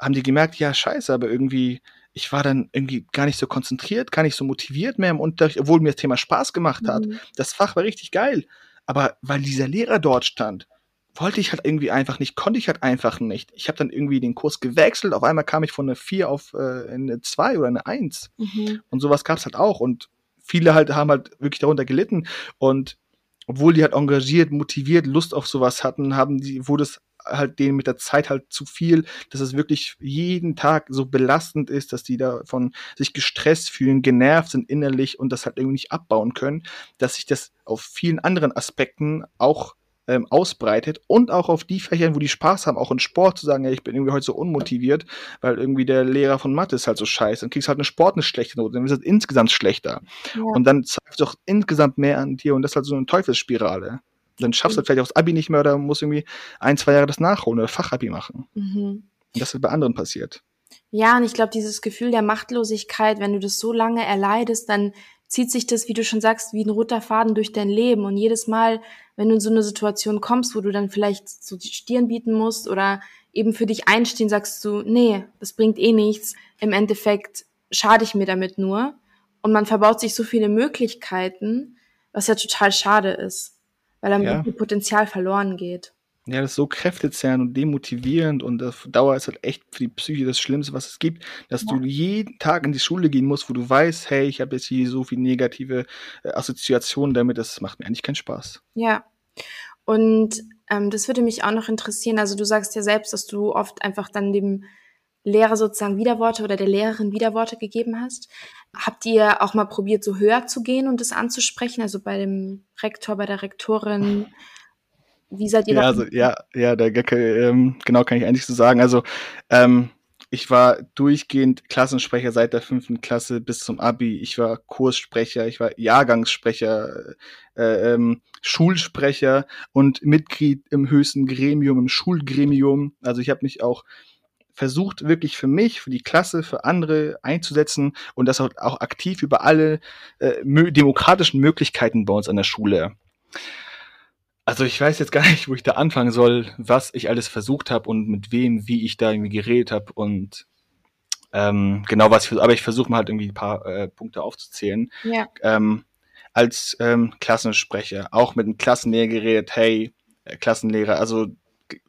Speaker 3: haben die gemerkt, ja, scheiße, aber irgendwie, ich war dann irgendwie gar nicht so konzentriert, gar nicht so motiviert mehr im Unterricht, obwohl mir das Thema Spaß gemacht hat. Mhm. Das Fach war richtig geil. Aber weil dieser Lehrer dort stand, wollte ich halt irgendwie einfach nicht, konnte ich halt einfach nicht. Ich habe dann irgendwie den Kurs gewechselt, auf einmal kam ich von einer 4 auf äh, eine 2 oder eine 1. Mhm. Und sowas gab es halt auch. Und viele halt haben halt wirklich darunter gelitten. Und obwohl die halt engagiert, motiviert, Lust auf sowas hatten, haben die, wurde es halt denen mit der Zeit halt zu viel, dass es wirklich jeden Tag so belastend ist, dass die davon sich gestresst fühlen, genervt sind innerlich und das halt irgendwie nicht abbauen können, dass sich das auf vielen anderen Aspekten auch ähm, ausbreitet und auch auf die Fächern, wo die Spaß haben, auch in Sport zu sagen, ja, ich bin irgendwie heute so unmotiviert, weil irgendwie der Lehrer von Mathe ist halt so scheiße. Dann kriegst halt eine Sport eine schlechte Note, dann ist es insgesamt schlechter. Ja. Und dann zeigt es doch insgesamt mehr an dir und das ist halt so eine Teufelsspirale. Dann schaffst du mhm. vielleicht auch das Abi nicht mehr oder musst irgendwie ein, zwei Jahre das nachholen oder Fachabi machen. Mhm. Und das ist bei anderen passiert.
Speaker 2: Ja, und ich glaube, dieses Gefühl der Machtlosigkeit, wenn du das so lange erleidest, dann zieht sich das, wie du schon sagst, wie ein roter Faden durch dein Leben. Und jedes Mal, wenn du in so eine Situation kommst, wo du dann vielleicht so die Stirn bieten musst oder eben für dich einstehen, sagst du, nee, das bringt eh nichts. Im Endeffekt schade ich mir damit nur. Und man verbaut sich so viele Möglichkeiten, was ja total schade ist, weil dann ja. Potenzial verloren geht.
Speaker 3: Ja, das ist so kräftezehrend und demotivierend und auf Dauer ist halt echt für die Psyche das Schlimmste, was es gibt, dass ja. du jeden Tag in die Schule gehen musst, wo du weißt, hey, ich habe jetzt hier so viele negative äh, Assoziationen damit, das macht mir eigentlich keinen Spaß.
Speaker 2: Ja. Und ähm, das würde mich auch noch interessieren. Also du sagst ja selbst, dass du oft einfach dann dem Lehrer sozusagen Widerworte oder der Lehrerin Widerworte gegeben hast. Habt ihr auch mal probiert, so höher zu gehen und das anzusprechen? Also bei dem Rektor, bei der Rektorin wie seid ihr
Speaker 3: ja, also, ja, ja, der Gecke, ähm, genau kann ich eigentlich so sagen. Also, ähm, ich war durchgehend Klassensprecher seit der fünften Klasse bis zum Abi. Ich war Kurssprecher, ich war Jahrgangssprecher, äh, ähm, Schulsprecher und Mitglied im höchsten Gremium, im Schulgremium. Also ich habe mich auch versucht, wirklich für mich, für die Klasse, für andere einzusetzen und das auch, auch aktiv über alle äh, demokratischen Möglichkeiten bei uns an der Schule. Also ich weiß jetzt gar nicht, wo ich da anfangen soll, was ich alles versucht habe und mit wem, wie ich da irgendwie geredet habe und ähm, genau was ich aber ich versuche mal halt irgendwie ein paar äh, Punkte aufzuzählen. Ja. Ähm, als ähm, Klassensprecher auch mit einem Klassenlehrer geredet, hey, äh, Klassenlehrer, also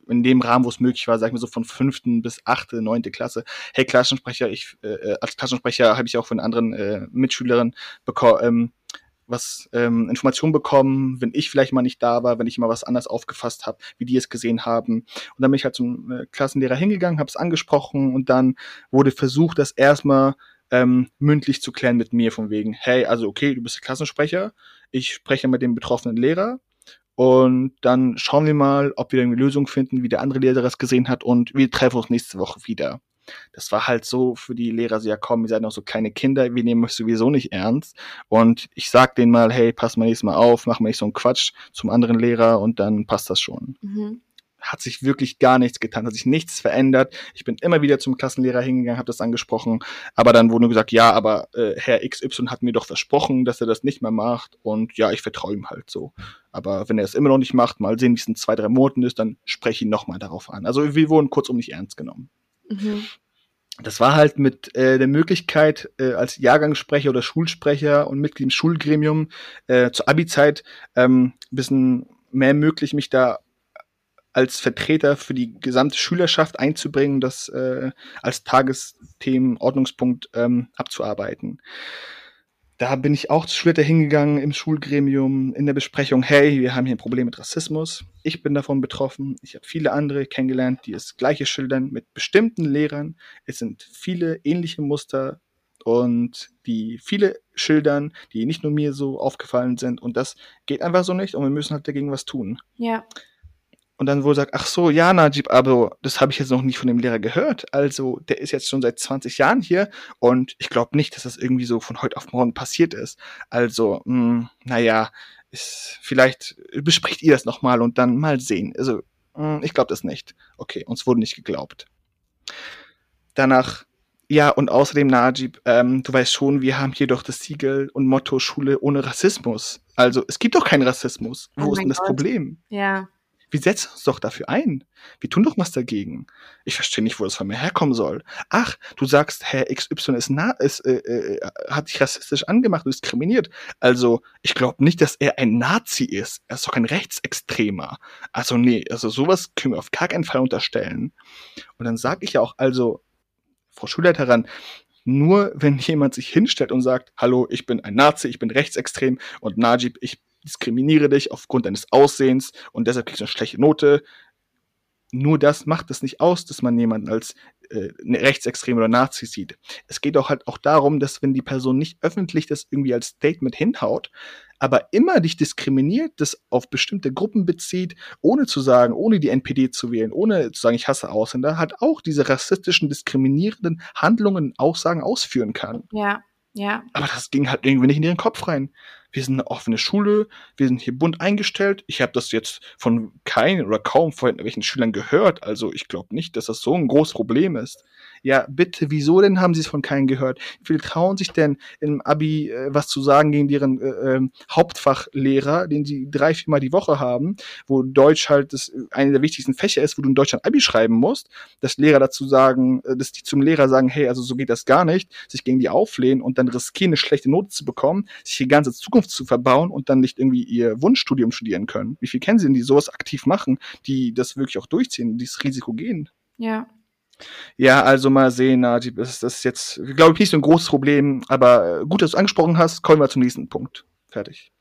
Speaker 3: in dem Rahmen, wo es möglich war, sag ich mal so von fünften bis achte, neunte Klasse. Hey, Klassensprecher, ich äh, als Klassensprecher habe ich auch von anderen äh, Mitschülerinnen bekommen, ähm, was ähm, Informationen bekommen, wenn ich vielleicht mal nicht da war, wenn ich mal was anders aufgefasst habe, wie die es gesehen haben. Und dann bin ich halt zum äh, Klassenlehrer hingegangen, habe es angesprochen und dann wurde versucht, das erstmal ähm, mündlich zu klären mit mir von wegen, hey, also okay, du bist Klassensprecher, ich spreche mit dem betroffenen Lehrer und dann schauen wir mal, ob wir eine Lösung finden, wie der andere Lehrer das gesehen hat und wir treffen uns nächste Woche wieder das war halt so für die Lehrer so, ja komm, ihr seid noch so kleine Kinder, wir nehmen euch sowieso nicht ernst. Und ich sag denen mal, hey, pass mal nächstes Mal auf, mach mal nicht so einen Quatsch zum anderen Lehrer und dann passt das schon. Mhm. Hat sich wirklich gar nichts getan, hat sich nichts verändert. Ich bin immer wieder zum Klassenlehrer hingegangen, habe das angesprochen, aber dann wurde nur gesagt, ja, aber äh, Herr XY hat mir doch versprochen, dass er das nicht mehr macht und ja, ich vertraue ihm halt so. Aber wenn er es immer noch nicht macht, mal sehen, wie es in zwei, drei Monaten ist, dann spreche ich ihn nochmal darauf an. Also wir wurden kurzum nicht ernst genommen. Mhm. Das war halt mit äh, der Möglichkeit, äh, als Jahrgangssprecher oder Schulsprecher und Mitglied im Schulgremium äh, zur Abi-Zeit ähm, ein bisschen mehr möglich, mich da als Vertreter für die gesamte Schülerschaft einzubringen, das äh, als Tagesthemen, Ordnungspunkt ähm, abzuarbeiten da bin ich auch zu Schlitter hingegangen im Schulgremium in der Besprechung, hey, wir haben hier ein Problem mit Rassismus. Ich bin davon betroffen. Ich habe viele andere kennengelernt, die das gleiche schildern mit bestimmten Lehrern. Es sind viele ähnliche Muster und die viele schildern, die nicht nur mir so aufgefallen sind. Und das geht einfach so nicht und wir müssen halt dagegen was tun.
Speaker 2: Ja
Speaker 3: und dann wohl sagt, ach so, ja, Najib, aber das habe ich jetzt noch nicht von dem Lehrer gehört. Also der ist jetzt schon seit 20 Jahren hier und ich glaube nicht, dass das irgendwie so von heute auf morgen passiert ist. Also, mh, hm, naja, ist, vielleicht bespricht ihr das nochmal und dann mal sehen. Also, mh, hm, ich glaube das nicht. Okay, uns wurde nicht geglaubt. Danach ja, und außerdem, Najib, ähm, du weißt schon, wir haben hier doch das Siegel und Motto Schule ohne Rassismus. Also es gibt doch keinen Rassismus. Wo oh ist denn das Gott. Problem?
Speaker 2: Ja.
Speaker 3: Wir setzen uns doch dafür ein. Wir tun doch was dagegen. Ich verstehe nicht, wo das von mir herkommen soll. Ach, du sagst, Herr XY ist, na, ist äh, äh, hat dich rassistisch angemacht und diskriminiert. Also, ich glaube nicht, dass er ein Nazi ist. Er ist doch ein Rechtsextremer. Also, nee, also sowas können wir auf gar keinen Fall unterstellen. Und dann sage ich ja auch, also, Frau Schulleiterin, nur wenn jemand sich hinstellt und sagt, hallo, ich bin ein Nazi, ich bin rechtsextrem und Najib, ich diskriminiere dich aufgrund deines Aussehens und deshalb kriegst du eine schlechte Note. nur das macht es nicht aus, dass man jemanden als äh, rechtsextrem oder Nazi sieht. Es geht auch halt auch darum, dass wenn die Person nicht öffentlich das irgendwie als Statement hinhaut, aber immer dich diskriminiert, das auf bestimmte Gruppen bezieht, ohne zu sagen, ohne die NPD zu wählen, ohne zu sagen, ich hasse Ausländer, hat auch diese rassistischen, diskriminierenden Handlungen, Aussagen ausführen kann.
Speaker 2: Ja, ja.
Speaker 3: Aber das ging halt irgendwie nicht in ihren Kopf rein wir sind eine offene Schule, wir sind hier bunt eingestellt. Ich habe das jetzt von keinen oder kaum von irgendwelchen Schülern gehört, also ich glaube nicht, dass das so ein großes Problem ist. Ja, bitte, wieso denn haben sie es von keinen gehört? Wie viele trauen sich denn im Abi äh, was zu sagen gegen deren äh, äh, Hauptfachlehrer, den sie drei, viermal die Woche haben, wo Deutsch halt das äh, eine der wichtigsten Fächer ist, wo du in Deutschland Abi schreiben musst, dass Lehrer dazu sagen, äh, dass die zum Lehrer sagen, hey, also so geht das gar nicht, sich gegen die auflehnen und dann riskieren, eine schlechte Note zu bekommen, sich die ganze Zukunft zu verbauen und dann nicht irgendwie ihr Wunschstudium studieren können. Wie viel kennen sie denn, die sowas aktiv machen, die das wirklich auch durchziehen, dieses Risiko gehen?
Speaker 2: Ja,
Speaker 3: ja, also mal sehen, das ist jetzt, glaube ich, nicht so ein großes Problem, aber gut, dass du angesprochen hast, kommen wir zum nächsten Punkt. Fertig.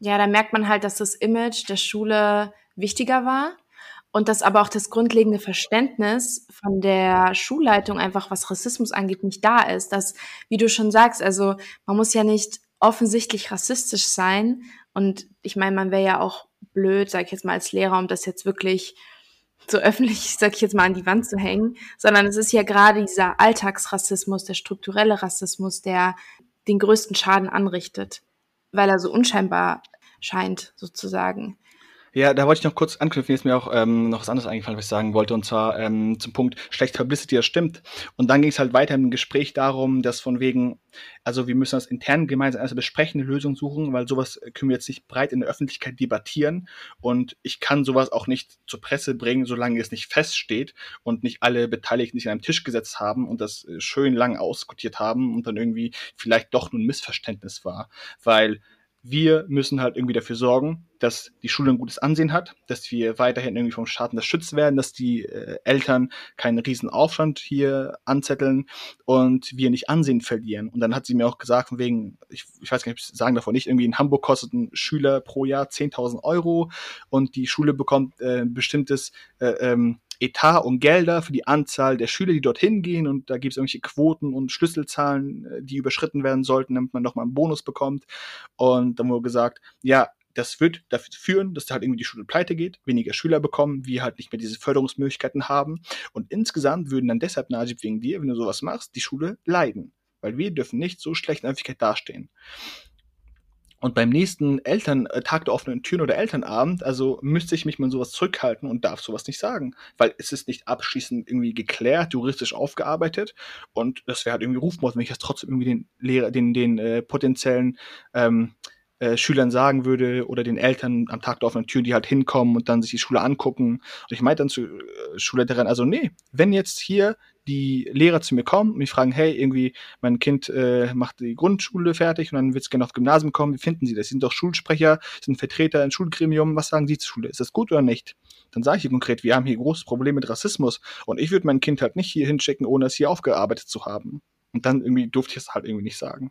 Speaker 2: Ja, da merkt man halt, dass das Image der Schule wichtiger war und dass aber auch das grundlegende Verständnis von der Schulleitung einfach, was Rassismus angeht, nicht da ist. Dass, wie du schon sagst, also man muss ja nicht offensichtlich rassistisch sein und ich meine, man wäre ja auch blöd, sag ich jetzt mal als Lehrer, um das jetzt wirklich so öffentlich, sag ich jetzt mal, an die Wand zu hängen, sondern es ist ja gerade dieser Alltagsrassismus, der strukturelle Rassismus, der den größten Schaden anrichtet, weil er so unscheinbar scheint, sozusagen.
Speaker 3: Ja, da wollte ich noch kurz anknüpfen. Jetzt ist mir auch ähm, noch was anderes eingefallen, was ich sagen wollte, und zwar ähm, zum Punkt schlecht Publicity, das stimmt. Und dann ging es halt weiter im Gespräch darum, dass von wegen, also wir müssen das intern gemeinsam erst besprechen, eine Lösung suchen, weil sowas können wir jetzt nicht breit in der Öffentlichkeit debattieren. Und ich kann sowas auch nicht zur Presse bringen, solange es nicht feststeht und nicht alle Beteiligten sich an einem Tisch gesetzt haben und das äh, schön lang ausdiskutiert haben und dann irgendwie vielleicht doch nur ein Missverständnis war. Weil wir müssen halt irgendwie dafür sorgen, dass die Schule ein gutes Ansehen hat, dass wir weiterhin irgendwie vom Staat unterstützt werden, dass die äh, Eltern keinen riesen Aufstand hier anzetteln und wir nicht Ansehen verlieren. Und dann hat sie mir auch gesagt, von wegen, ich, ich weiß gar nicht, ob ich sagen davon nicht, irgendwie in Hamburg kostet ein Schüler pro Jahr 10.000 Euro und die Schule bekommt äh, bestimmtes äh, ähm, Etat und Gelder für die Anzahl der Schüler, die dorthin gehen und da gibt es irgendwelche Quoten und Schlüsselzahlen, äh, die überschritten werden sollten, damit man nochmal einen Bonus bekommt. Und dann wurde gesagt, ja, das wird dafür führen, dass da halt irgendwie die Schule pleite geht, weniger Schüler bekommen, wir halt nicht mehr diese Förderungsmöglichkeiten haben. Und insgesamt würden dann deshalb, Najib, wegen dir, wenn du sowas machst, die Schule leiden. Weil wir dürfen nicht so schlecht in der Öffentlichkeit dastehen. Und beim nächsten Elterntag der offenen Türen oder Elternabend, also müsste ich mich mal sowas zurückhalten und darf sowas nicht sagen. Weil es ist nicht abschließend irgendwie geklärt, juristisch aufgearbeitet. Und das wäre halt irgendwie Rufmord, wenn ich das trotzdem irgendwie den Lehrer, den, den äh, potenziellen ähm, äh, Schülern sagen würde oder den Eltern am Tag der offenen Tür, die halt hinkommen und dann sich die Schule angucken. Und ich meinte dann zu äh, Schulleiterin, also nee, wenn jetzt hier die Lehrer zu mir kommen und mich fragen, hey, irgendwie, mein Kind äh, macht die Grundschule fertig und dann wird es gerne aufs Gymnasium kommen, wie finden Sie das? Sie sind doch Schulsprecher, sind Vertreter im Schulgremium, was sagen Sie zur Schule? Ist das gut oder nicht? Dann sage ich hier konkret, wir haben hier großes Problem mit Rassismus und ich würde mein Kind halt nicht hier hinschicken, ohne es hier aufgearbeitet zu haben. Und dann irgendwie durfte ich es halt irgendwie nicht sagen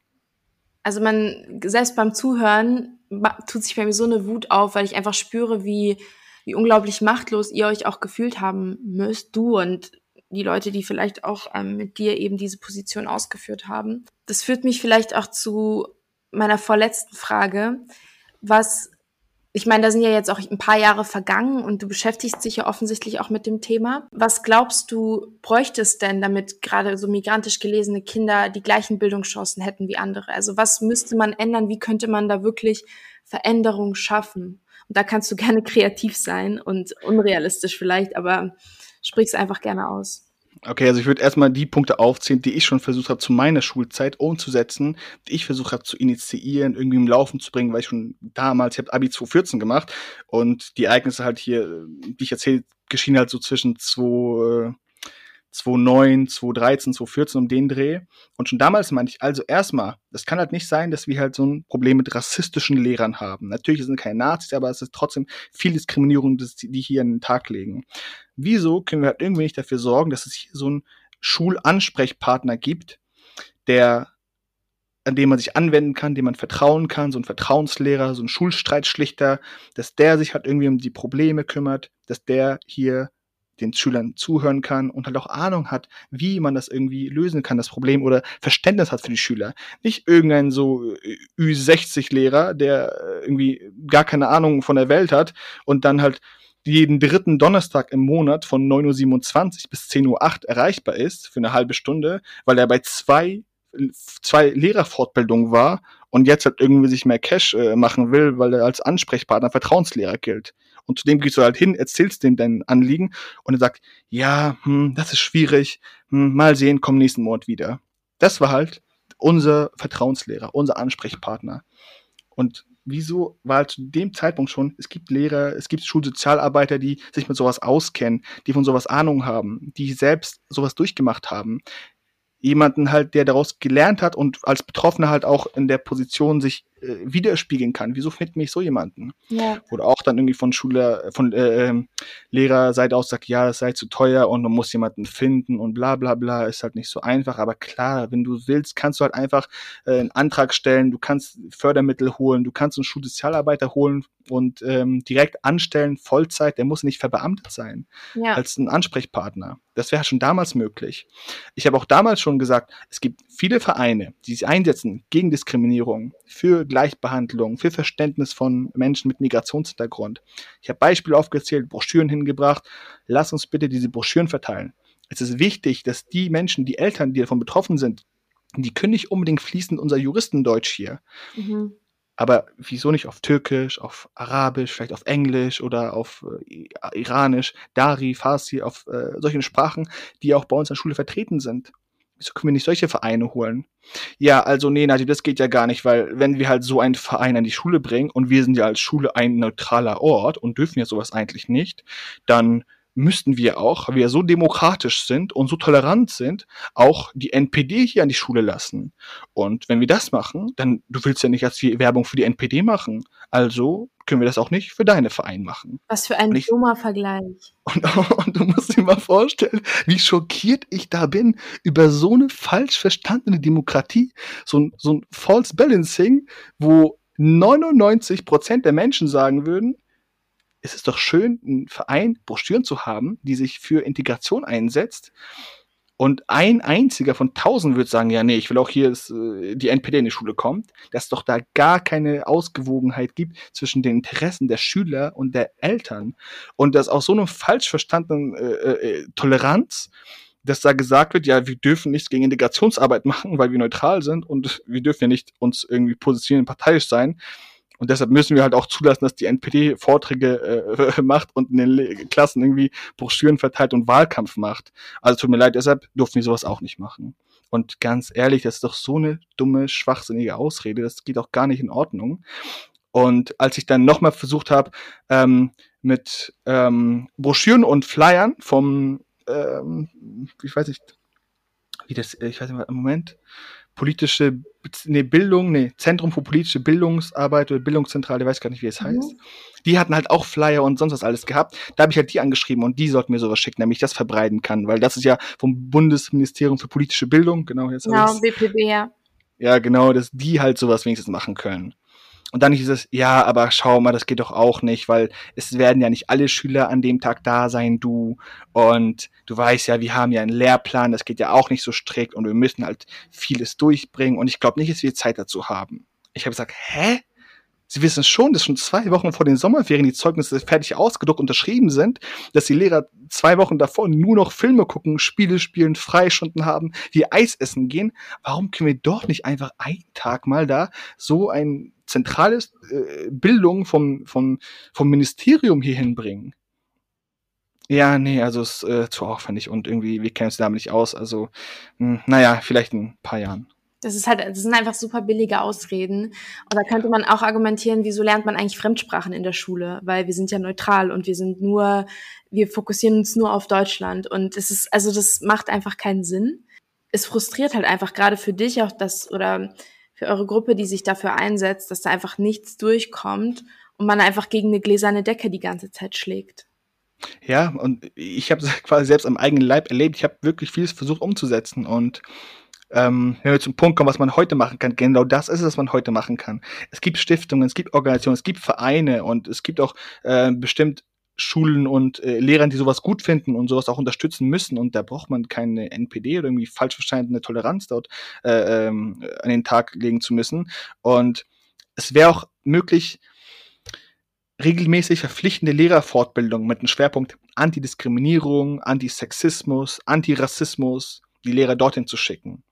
Speaker 2: also man, selbst beim Zuhören tut sich bei mir so eine Wut auf, weil ich einfach spüre, wie, wie unglaublich machtlos ihr euch auch gefühlt haben müsst, du und die Leute, die vielleicht auch ähm, mit dir eben diese Position ausgeführt haben. Das führt mich vielleicht auch zu meiner vorletzten Frage. Was ich meine, da sind ja jetzt auch ein paar Jahre vergangen und du beschäftigst dich ja offensichtlich auch mit dem Thema. Was glaubst du, bräuchte es denn, damit gerade so migrantisch gelesene Kinder die gleichen Bildungschancen hätten wie andere? Also was müsste man ändern? Wie könnte man da wirklich Veränderung schaffen? Und da kannst du gerne kreativ sein und unrealistisch vielleicht, aber sprich's einfach gerne aus.
Speaker 3: Okay, also ich würde erstmal die Punkte aufzählen, die ich schon versucht habe, zu meiner Schulzeit umzusetzen, die ich versucht habe zu initiieren, irgendwie im Laufen zu bringen, weil ich schon damals, ich habe Abi 2014 gemacht und die Ereignisse halt hier, wie ich erzählt, geschehen halt so zwischen 2, 2009, 2013, 2014 um den Dreh. Und schon damals meinte ich, also erstmal, das kann halt nicht sein, dass wir halt so ein Problem mit rassistischen Lehrern haben. Natürlich sind keine Nazis, aber es ist trotzdem viel Diskriminierung, die hier an den Tag legen. Wieso können wir halt irgendwie nicht dafür sorgen, dass es hier so einen Schulansprechpartner gibt, der an dem man sich anwenden kann, dem man vertrauen kann, so ein Vertrauenslehrer, so ein Schulstreitschlichter, dass der sich halt irgendwie um die Probleme kümmert, dass der hier den Schülern zuhören kann und halt auch Ahnung hat, wie man das irgendwie lösen kann, das Problem oder Verständnis hat für die Schüler. Nicht irgendein so äh, Ü60-Lehrer, der äh, irgendwie gar keine Ahnung von der Welt hat und dann halt jeden dritten Donnerstag im Monat von 9.27 Uhr bis 10.08 Uhr erreichbar ist für eine halbe Stunde, weil er bei zwei, zwei Lehrerfortbildungen war und jetzt halt irgendwie sich mehr Cash äh, machen will, weil er als Ansprechpartner Vertrauenslehrer gilt. Und zudem gehst du halt hin, erzählst dem dein Anliegen und er sagt, ja, hm, das ist schwierig, hm, mal sehen, komm nächsten Monat wieder. Das war halt unser Vertrauenslehrer, unser Ansprechpartner. Und wieso war halt zu dem Zeitpunkt schon, es gibt Lehrer, es gibt Schulsozialarbeiter, die sich mit sowas auskennen, die von sowas Ahnung haben, die selbst sowas durchgemacht haben, jemanden halt, der daraus gelernt hat und als Betroffener halt auch in der Position sich äh, widerspiegeln kann. Wieso findet mich so jemanden? Ja. Oder auch dann irgendwie von Schüler, von äh, ähm, Lehrerseite aus sagt, ja, es sei zu teuer und man muss jemanden finden und bla bla bla, ist halt nicht so einfach. Aber klar, wenn du willst, kannst du halt einfach äh, einen Antrag stellen, du kannst Fördermittel holen, du kannst einen Schulsozialarbeiter holen und ähm, direkt anstellen, Vollzeit, der muss nicht verbeamtet sein, ja. als ein Ansprechpartner. Das wäre schon damals möglich. Ich habe auch damals schon gesagt, es gibt viele Vereine, die sich einsetzen gegen Diskriminierung, für Gleichbehandlung, für Verständnis von Menschen mit Migrationshintergrund. Ich habe Beispiele aufgezählt, Broschüren hingebracht. Lass uns bitte diese Broschüren verteilen. Es ist wichtig, dass die Menschen, die Eltern, die davon betroffen sind, die können nicht unbedingt fließend unser Juristendeutsch hier. Mhm. Aber wieso nicht auf Türkisch, auf Arabisch, vielleicht auf Englisch oder auf äh, Iranisch, Dari, Farsi, auf äh, solchen Sprachen, die auch bei uns in der Schule vertreten sind? Wieso können wir nicht solche Vereine holen? Ja, also nee, Nati, das geht ja gar nicht, weil wenn wir halt so einen Verein an die Schule bringen und wir sind ja als Schule ein neutraler Ort und dürfen ja sowas eigentlich nicht, dann müssten wir auch, weil wir so demokratisch sind und so tolerant sind, auch die NPD hier an die Schule lassen. Und wenn wir das machen, dann, du willst ja nicht als wir Werbung für die NPD machen. Also können wir das auch nicht für deine Verein machen.
Speaker 2: Was für ein ich, dummer Vergleich.
Speaker 3: Und, und, du musst dir mal vorstellen, wie schockiert ich da bin über so eine falsch verstandene Demokratie, so ein, so ein False Balancing, wo 99 Prozent der Menschen sagen würden, es ist doch schön, einen Verein, Broschüren zu haben, die sich für Integration einsetzt. Und ein einziger von tausend wird sagen, ja, nee, ich will auch hier, dass äh, die NPD in die Schule kommt, dass es doch da gar keine Ausgewogenheit gibt zwischen den Interessen der Schüler und der Eltern. Und dass aus so einem falsch verstandenen äh, äh, Toleranz, dass da gesagt wird, ja, wir dürfen nichts gegen Integrationsarbeit machen, weil wir neutral sind und wir dürfen ja nicht uns irgendwie positionieren, parteiisch sein. Und deshalb müssen wir halt auch zulassen, dass die NPD Vorträge äh, macht und in den Klassen irgendwie Broschüren verteilt und Wahlkampf macht. Also tut mir leid, deshalb durften wir sowas auch nicht machen. Und ganz ehrlich, das ist doch so eine dumme, schwachsinnige Ausrede. Das geht auch gar nicht in Ordnung. Und als ich dann nochmal versucht habe, ähm, mit ähm, Broschüren und Flyern vom, ähm, ich weiß nicht, wie das, ich weiß nicht, Moment, politische, nee, Bildung, nee, Zentrum für politische Bildungsarbeit oder Bildungszentrale, weiß gar nicht, wie es mhm. heißt. Die hatten halt auch Flyer und sonst was alles gehabt. Da habe ich halt die angeschrieben und die sollten mir sowas schicken, damit ich das verbreiten kann, weil das ist ja vom Bundesministerium für politische Bildung, genau, jetzt
Speaker 2: Genau, BPB, ja.
Speaker 3: Ja, genau, dass die halt sowas wenigstens machen können. Und dann hieß es, ja, aber schau mal, das geht doch auch nicht, weil es werden ja nicht alle Schüler an dem Tag da sein, du. Und du weißt ja, wir haben ja einen Lehrplan, das geht ja auch nicht so strikt und wir müssen halt vieles durchbringen. Und ich glaube nicht, dass wir Zeit dazu haben. Ich habe gesagt, hä? Sie wissen schon, dass schon zwei Wochen vor den Sommerferien die Zeugnisse fertig ausgedruckt unterschrieben sind, dass die Lehrer zwei Wochen davor nur noch Filme gucken, Spiele spielen, Freistunden haben, die Eis essen gehen. Warum können wir doch nicht einfach einen Tag mal da so ein zentrales äh, Bildung vom, vom, vom Ministerium hier hinbringen? Ja, nee, also es ist äh, zu aufwendig und irgendwie, wir kennen uns damit nicht aus. Also, mh, hm, naja, vielleicht in ein paar Jahren.
Speaker 2: Das ist halt, das sind einfach super billige Ausreden. Und da könnte man auch argumentieren, wieso lernt man eigentlich Fremdsprachen in der Schule? Weil wir sind ja neutral und wir sind nur, wir fokussieren uns nur auf Deutschland. Und es ist, also das macht einfach keinen Sinn. Es frustriert halt einfach gerade für dich auch das, oder für eure Gruppe, die sich dafür einsetzt, dass da einfach nichts durchkommt und man einfach gegen eine gläserne Decke die ganze Zeit schlägt.
Speaker 3: Ja, und ich habe quasi selbst am eigenen Leib erlebt. Ich habe wirklich vieles versucht umzusetzen und ähm, wenn wir zum Punkt kommen, was man heute machen kann, genau das ist es, was man heute machen kann. Es gibt Stiftungen, es gibt Organisationen, es gibt Vereine und es gibt auch äh, bestimmt Schulen und äh, Lehrern, die sowas gut finden und sowas auch unterstützen müssen. Und da braucht man keine NPD oder irgendwie falsch verstandene Toleranz dort äh, ähm, an den Tag legen zu müssen. Und es wäre auch möglich, regelmäßig verpflichtende Lehrerfortbildung mit dem Schwerpunkt Antidiskriminierung, Antisexismus, Antirassismus, die Lehrer dorthin zu schicken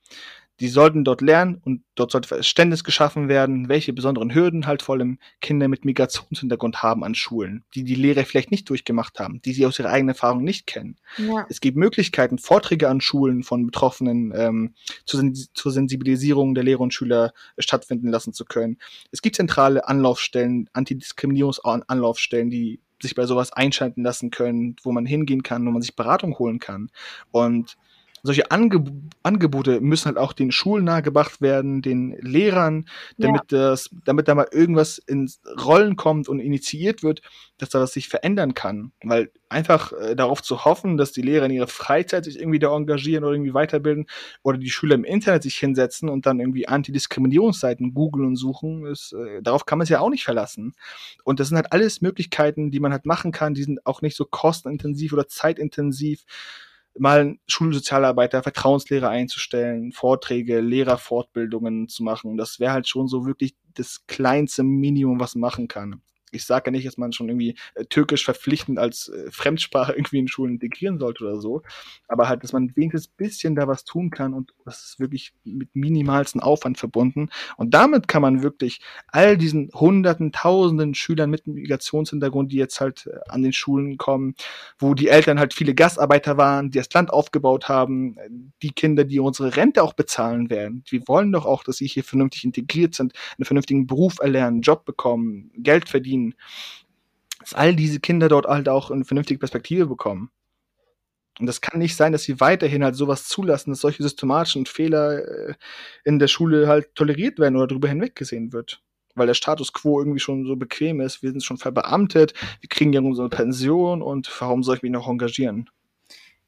Speaker 3: die sollten dort lernen und dort sollte Verständnis geschaffen werden, welche besonderen Hürden halt vor allem Kinder mit Migrationshintergrund haben an Schulen, die die Lehrer vielleicht nicht durchgemacht haben, die sie aus ihrer eigenen Erfahrung nicht kennen. Ja. Es gibt Möglichkeiten, Vorträge an Schulen von Betroffenen ähm, zur, zur Sensibilisierung der Lehrer und Schüler stattfinden lassen zu können. Es gibt zentrale Anlaufstellen, Antidiskriminierungsanlaufstellen, die sich bei sowas einschalten lassen können, wo man hingehen kann, wo man sich Beratung holen kann. Und solche Angeb Angebote müssen halt auch den Schulen nahegebracht werden, den Lehrern, damit ja. das, damit da mal irgendwas ins Rollen kommt und initiiert wird, dass da was sich verändern kann. Weil einfach äh, darauf zu hoffen, dass die Lehrer in ihrer Freizeit sich irgendwie da engagieren oder irgendwie weiterbilden oder die Schüler im Internet sich hinsetzen und dann irgendwie Antidiskriminierungsseiten googeln und suchen, ist, äh, darauf kann man es ja auch nicht verlassen. Und das sind halt alles Möglichkeiten, die man halt machen kann, die sind auch nicht so kostenintensiv oder zeitintensiv mal einen Schulsozialarbeiter, Vertrauenslehrer einzustellen, Vorträge, Lehrerfortbildungen zu machen. Das wäre halt schon so wirklich das kleinste Minimum, was man machen kann ich sage ja nicht, dass man schon irgendwie äh, Türkisch verpflichtend als äh, Fremdsprache irgendwie in Schulen integrieren sollte oder so, aber halt, dass man wenigstens ein bisschen da was tun kann und das ist wirklich mit minimalsten Aufwand verbunden. Und damit kann man wirklich all diesen hunderten, tausenden Schülern mit Migrationshintergrund, die jetzt halt äh, an den Schulen kommen, wo die Eltern halt viele Gastarbeiter waren, die das Land aufgebaut haben, die Kinder, die unsere Rente auch bezahlen werden, die wollen doch auch, dass sie hier vernünftig integriert sind, einen vernünftigen Beruf erlernen, Job bekommen, Geld verdienen, ziehen, dass all diese Kinder dort halt auch eine vernünftige Perspektive bekommen. Und das kann nicht sein, dass sie weiterhin halt sowas zulassen, dass solche systematischen Fehler äh, in der Schule halt toleriert werden oder darüber hinweggesehen wird. Weil der Status quo irgendwie schon so bequem ist. Wir sind schon verbeamtet, wir kriegen ja unsere Pension und warum soll ich mich noch engagieren?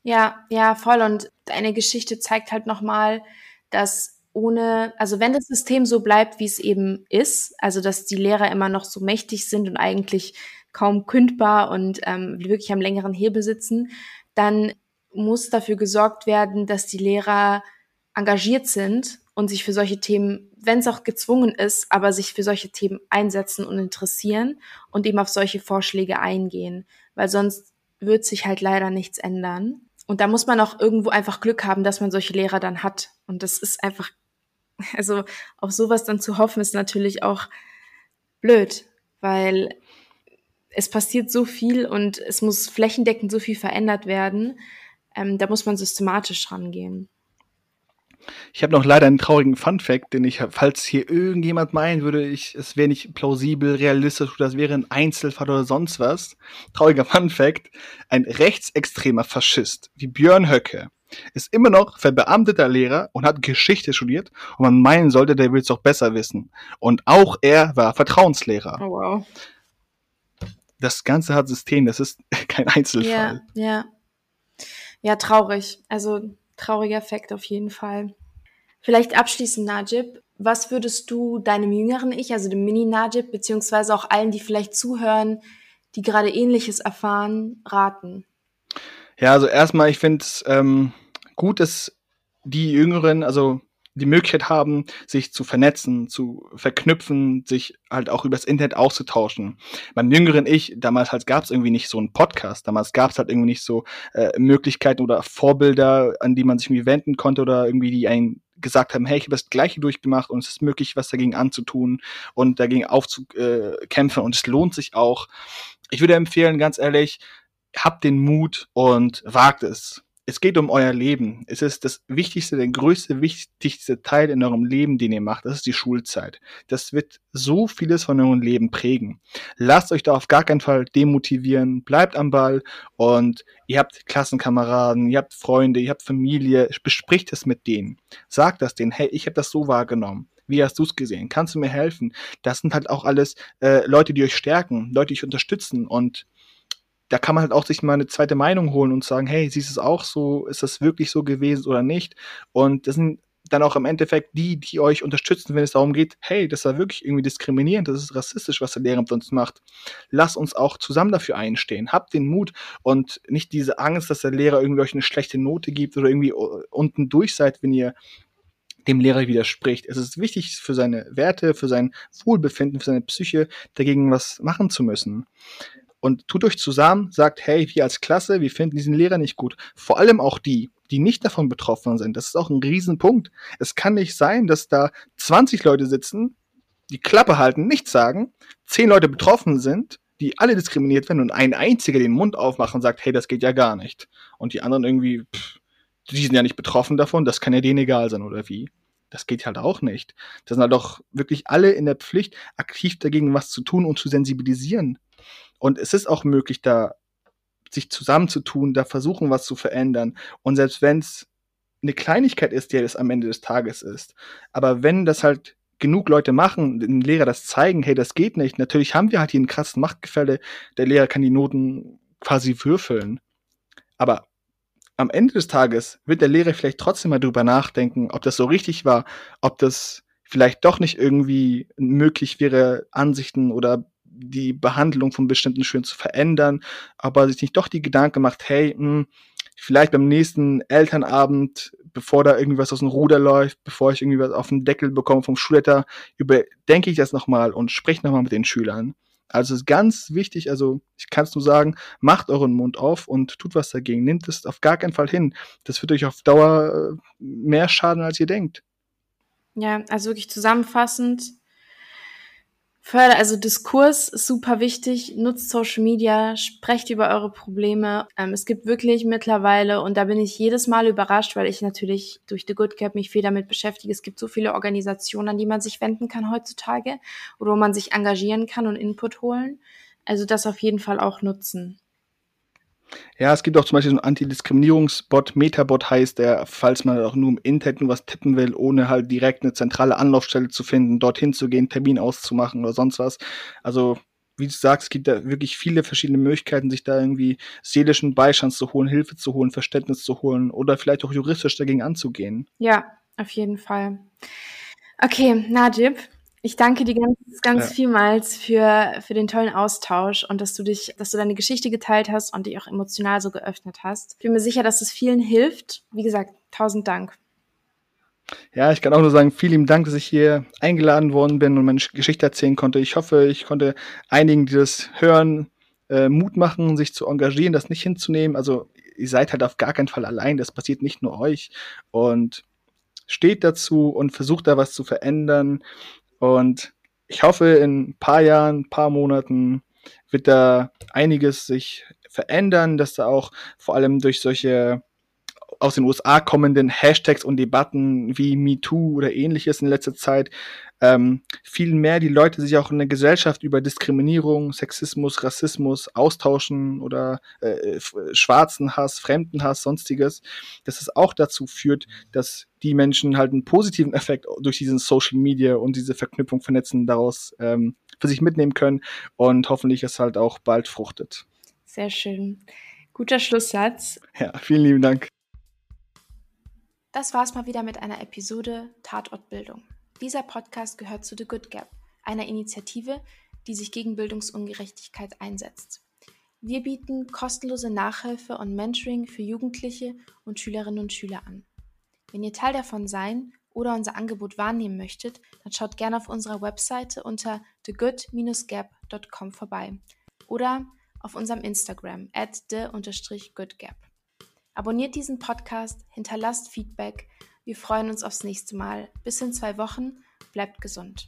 Speaker 2: Ja, ja, voll. Und deine Geschichte zeigt halt nochmal, dass ohne, also wenn das System so bleibt, wie es eben ist, also dass die Lehrer immer noch so mächtig sind und eigentlich kaum kündbar und ähm, wirklich am längeren Hebel sitzen, dann muss dafür gesorgt werden, dass die Lehrer engagiert sind und sich für solche Themen, wenn es auch gezwungen ist, aber sich für solche Themen einsetzen und interessieren und eben auf solche Vorschläge eingehen, weil sonst wird sich halt leider nichts ändern. Und da muss man auch irgendwo einfach Glück haben, dass man solche Lehrer dann hat. Und das ist einfach also auf sowas dann zu hoffen, ist natürlich auch blöd, weil es passiert so viel und es muss flächendeckend so viel verändert werden. Ähm, da muss man systematisch rangehen.
Speaker 3: Ich habe noch leider einen traurigen Fun-Fact, den ich, falls hier irgendjemand meinen würde, ich, es wäre nicht plausibel, realistisch es wäre ein Einzelfall oder sonst was. Trauriger Fun-Fact: Ein rechtsextremer Faschist wie Björn Höcke ist immer noch verbeamteter Lehrer und hat Geschichte studiert und man meinen sollte, der will es doch besser wissen. Und auch er war Vertrauenslehrer. Oh, wow. Das Ganze hat System, das ist kein Einzelfall.
Speaker 2: Ja, ja. Ja, traurig. Also trauriger Fakt auf jeden Fall. Vielleicht abschließend, Najib, was würdest du deinem jüngeren Ich, also dem Mini-Najib, beziehungsweise auch allen, die vielleicht zuhören, die gerade ähnliches erfahren, raten?
Speaker 3: Ja, also erstmal, ich finde es ähm, gut, dass die Jüngeren, also die Möglichkeit haben, sich zu vernetzen, zu verknüpfen, sich halt auch übers Internet auszutauschen. Beim jüngeren Ich, damals halt gab es irgendwie nicht so einen Podcast, damals gab es halt irgendwie nicht so äh, Möglichkeiten oder Vorbilder, an die man sich irgendwie wenden konnte oder irgendwie die einen gesagt haben, hey, ich habe das Gleiche durchgemacht und es ist möglich, was dagegen anzutun und dagegen aufzukämpfen und es lohnt sich auch. Ich würde empfehlen, ganz ehrlich, habt den Mut und wagt es. Es geht um euer Leben. Es ist das wichtigste, der größte, wichtigste Teil in eurem Leben, den ihr macht. Das ist die Schulzeit. Das wird so vieles von eurem Leben prägen. Lasst euch da auf gar keinen Fall demotivieren. Bleibt am Ball und ihr habt Klassenkameraden, ihr habt Freunde, ihr habt Familie. Bespricht es mit denen. Sagt das denen. Hey, ich habe das so wahrgenommen. Wie hast du es gesehen? Kannst du mir helfen? Das sind halt auch alles äh, Leute, die euch stärken, Leute, die euch unterstützen und da kann man halt auch sich mal eine zweite Meinung holen und sagen, hey, siehst du es auch so? Ist das wirklich so gewesen oder nicht? Und das sind dann auch im Endeffekt die, die euch unterstützen, wenn es darum geht, hey, das war wirklich irgendwie diskriminierend, das ist rassistisch, was der Lehrer mit uns macht. Lass uns auch zusammen dafür einstehen. Habt den Mut und nicht diese Angst, dass der Lehrer irgendwie euch eine schlechte Note gibt oder irgendwie unten durch seid, wenn ihr dem Lehrer widerspricht. Es ist wichtig für seine Werte, für sein Wohlbefinden, für seine Psyche, dagegen was machen zu müssen. Und tut euch zusammen, sagt, hey, wir als Klasse, wir finden diesen Lehrer nicht gut. Vor allem auch die, die nicht davon betroffen sind. Das ist auch ein Riesenpunkt. Es kann nicht sein, dass da 20 Leute sitzen, die Klappe halten, nichts sagen, 10 Leute betroffen sind, die alle diskriminiert werden und ein einziger den Mund aufmacht und sagt, hey, das geht ja gar nicht. Und die anderen irgendwie, pff, die sind ja nicht betroffen davon, das kann ja denen egal sein, oder wie? Das geht halt auch nicht. Das sind halt doch wirklich alle in der Pflicht, aktiv dagegen was zu tun und zu sensibilisieren. Und es ist auch möglich, da sich zusammenzutun, da versuchen, was zu verändern. Und selbst wenn es eine Kleinigkeit ist, die es am Ende des Tages ist, aber wenn das halt genug Leute machen, den Lehrer das zeigen, hey, das geht nicht. Natürlich haben wir halt hier einen krassen Machtgefälle. Der Lehrer kann die Noten quasi würfeln. Aber am Ende des Tages wird der Lehrer vielleicht trotzdem mal drüber nachdenken, ob das so richtig war, ob das vielleicht doch nicht irgendwie möglich wäre, Ansichten oder die Behandlung von bestimmten Schülern zu verändern, aber sich nicht doch die Gedanken macht, hey, mh, hm, vielleicht beim nächsten Elternabend, bevor da irgendwas aus dem Ruder läuft, bevor ich irgendwie was auf den Deckel bekomme vom Schulleiter, überdenke ich das nochmal und spreche nochmal mit den Schülern. Also ist ganz wichtig, also ich kann es nur sagen, macht euren Mund auf und tut was dagegen. Nehmt es auf gar keinen Fall hin. Das wird euch auf Dauer äh, mehr schaden, als ihr denkt.
Speaker 2: Ja, also wirklich zusammenfassend, Förder, also Diskurs ist super wichtig. Nutzt Social Media, sprecht über eure Probleme. Ähm, es gibt wirklich mittlerweile, und da bin ich jedes Mal überrascht, weil ich natürlich durch The Good Cap mich viel damit beschäftige. Es gibt so viele Organisationen, an die man sich wenden kann heutzutage oder wo man sich engagieren kann und Input holen. Also das auf jeden Fall auch nutzen.
Speaker 3: Ja, es gibt auch zum Beispiel so einen Antidiskriminierungsbot, Metabot heißt der, falls man auch nur im Internet nur was tippen will, ohne halt direkt eine zentrale Anlaufstelle zu finden, dorthin zu gehen, Termin auszumachen oder sonst was. Also, wie du sagst, es gibt da wirklich viele verschiedene Möglichkeiten, sich da irgendwie seelischen Beistand zu holen, Hilfe zu holen, Verständnis zu holen oder vielleicht auch juristisch dagegen anzugehen.
Speaker 2: Ja, auf jeden Fall. Okay, Najib, ich danke dir ganz, ganz ja. vielmals für, für den tollen Austausch und dass du dich, dass du deine Geschichte geteilt hast und dich auch emotional so geöffnet hast. Ich bin mir sicher, dass es vielen hilft. Wie gesagt, tausend Dank.
Speaker 3: Ja, ich kann auch nur sagen, vielen Dank, dass ich hier eingeladen worden bin und meine Geschichte erzählen konnte. Ich hoffe, ich konnte einigen, die das hören, äh, Mut machen, sich zu engagieren, das nicht hinzunehmen. Also ihr seid halt auf gar keinen Fall allein. Das passiert nicht nur euch. Und steht dazu und versucht da was zu verändern. Und ich hoffe, in ein paar Jahren, ein paar Monaten wird da einiges sich verändern, dass da auch vor allem durch solche aus den USA kommenden Hashtags und Debatten wie MeToo oder ähnliches in letzter Zeit ähm, viel mehr die Leute sich auch in der Gesellschaft über Diskriminierung, Sexismus, Rassismus austauschen oder äh, Schwarzenhass, Fremdenhass, sonstiges, dass es auch dazu führt, dass die Menschen halt einen positiven Effekt durch diesen Social Media und diese Verknüpfung, Vernetzen daraus ähm, für sich mitnehmen können und hoffentlich es halt auch bald fruchtet.
Speaker 2: Sehr schön. Guter Schlusssatz.
Speaker 3: Ja, vielen lieben Dank.
Speaker 2: Das war's mal wieder mit einer Episode Tatortbildung. Dieser Podcast gehört zu The Good Gap, einer Initiative, die sich gegen Bildungsungerechtigkeit einsetzt. Wir bieten kostenlose Nachhilfe und Mentoring für Jugendliche und Schülerinnen und Schüler an. Wenn ihr Teil davon sein oder unser Angebot wahrnehmen möchtet, dann schaut gerne auf unserer Webseite unter thegood-gap.com vorbei oder auf unserem Instagram at the-goodgap. Abonniert diesen Podcast, hinterlasst Feedback. Wir freuen uns aufs nächste Mal. Bis in zwei Wochen. Bleibt gesund.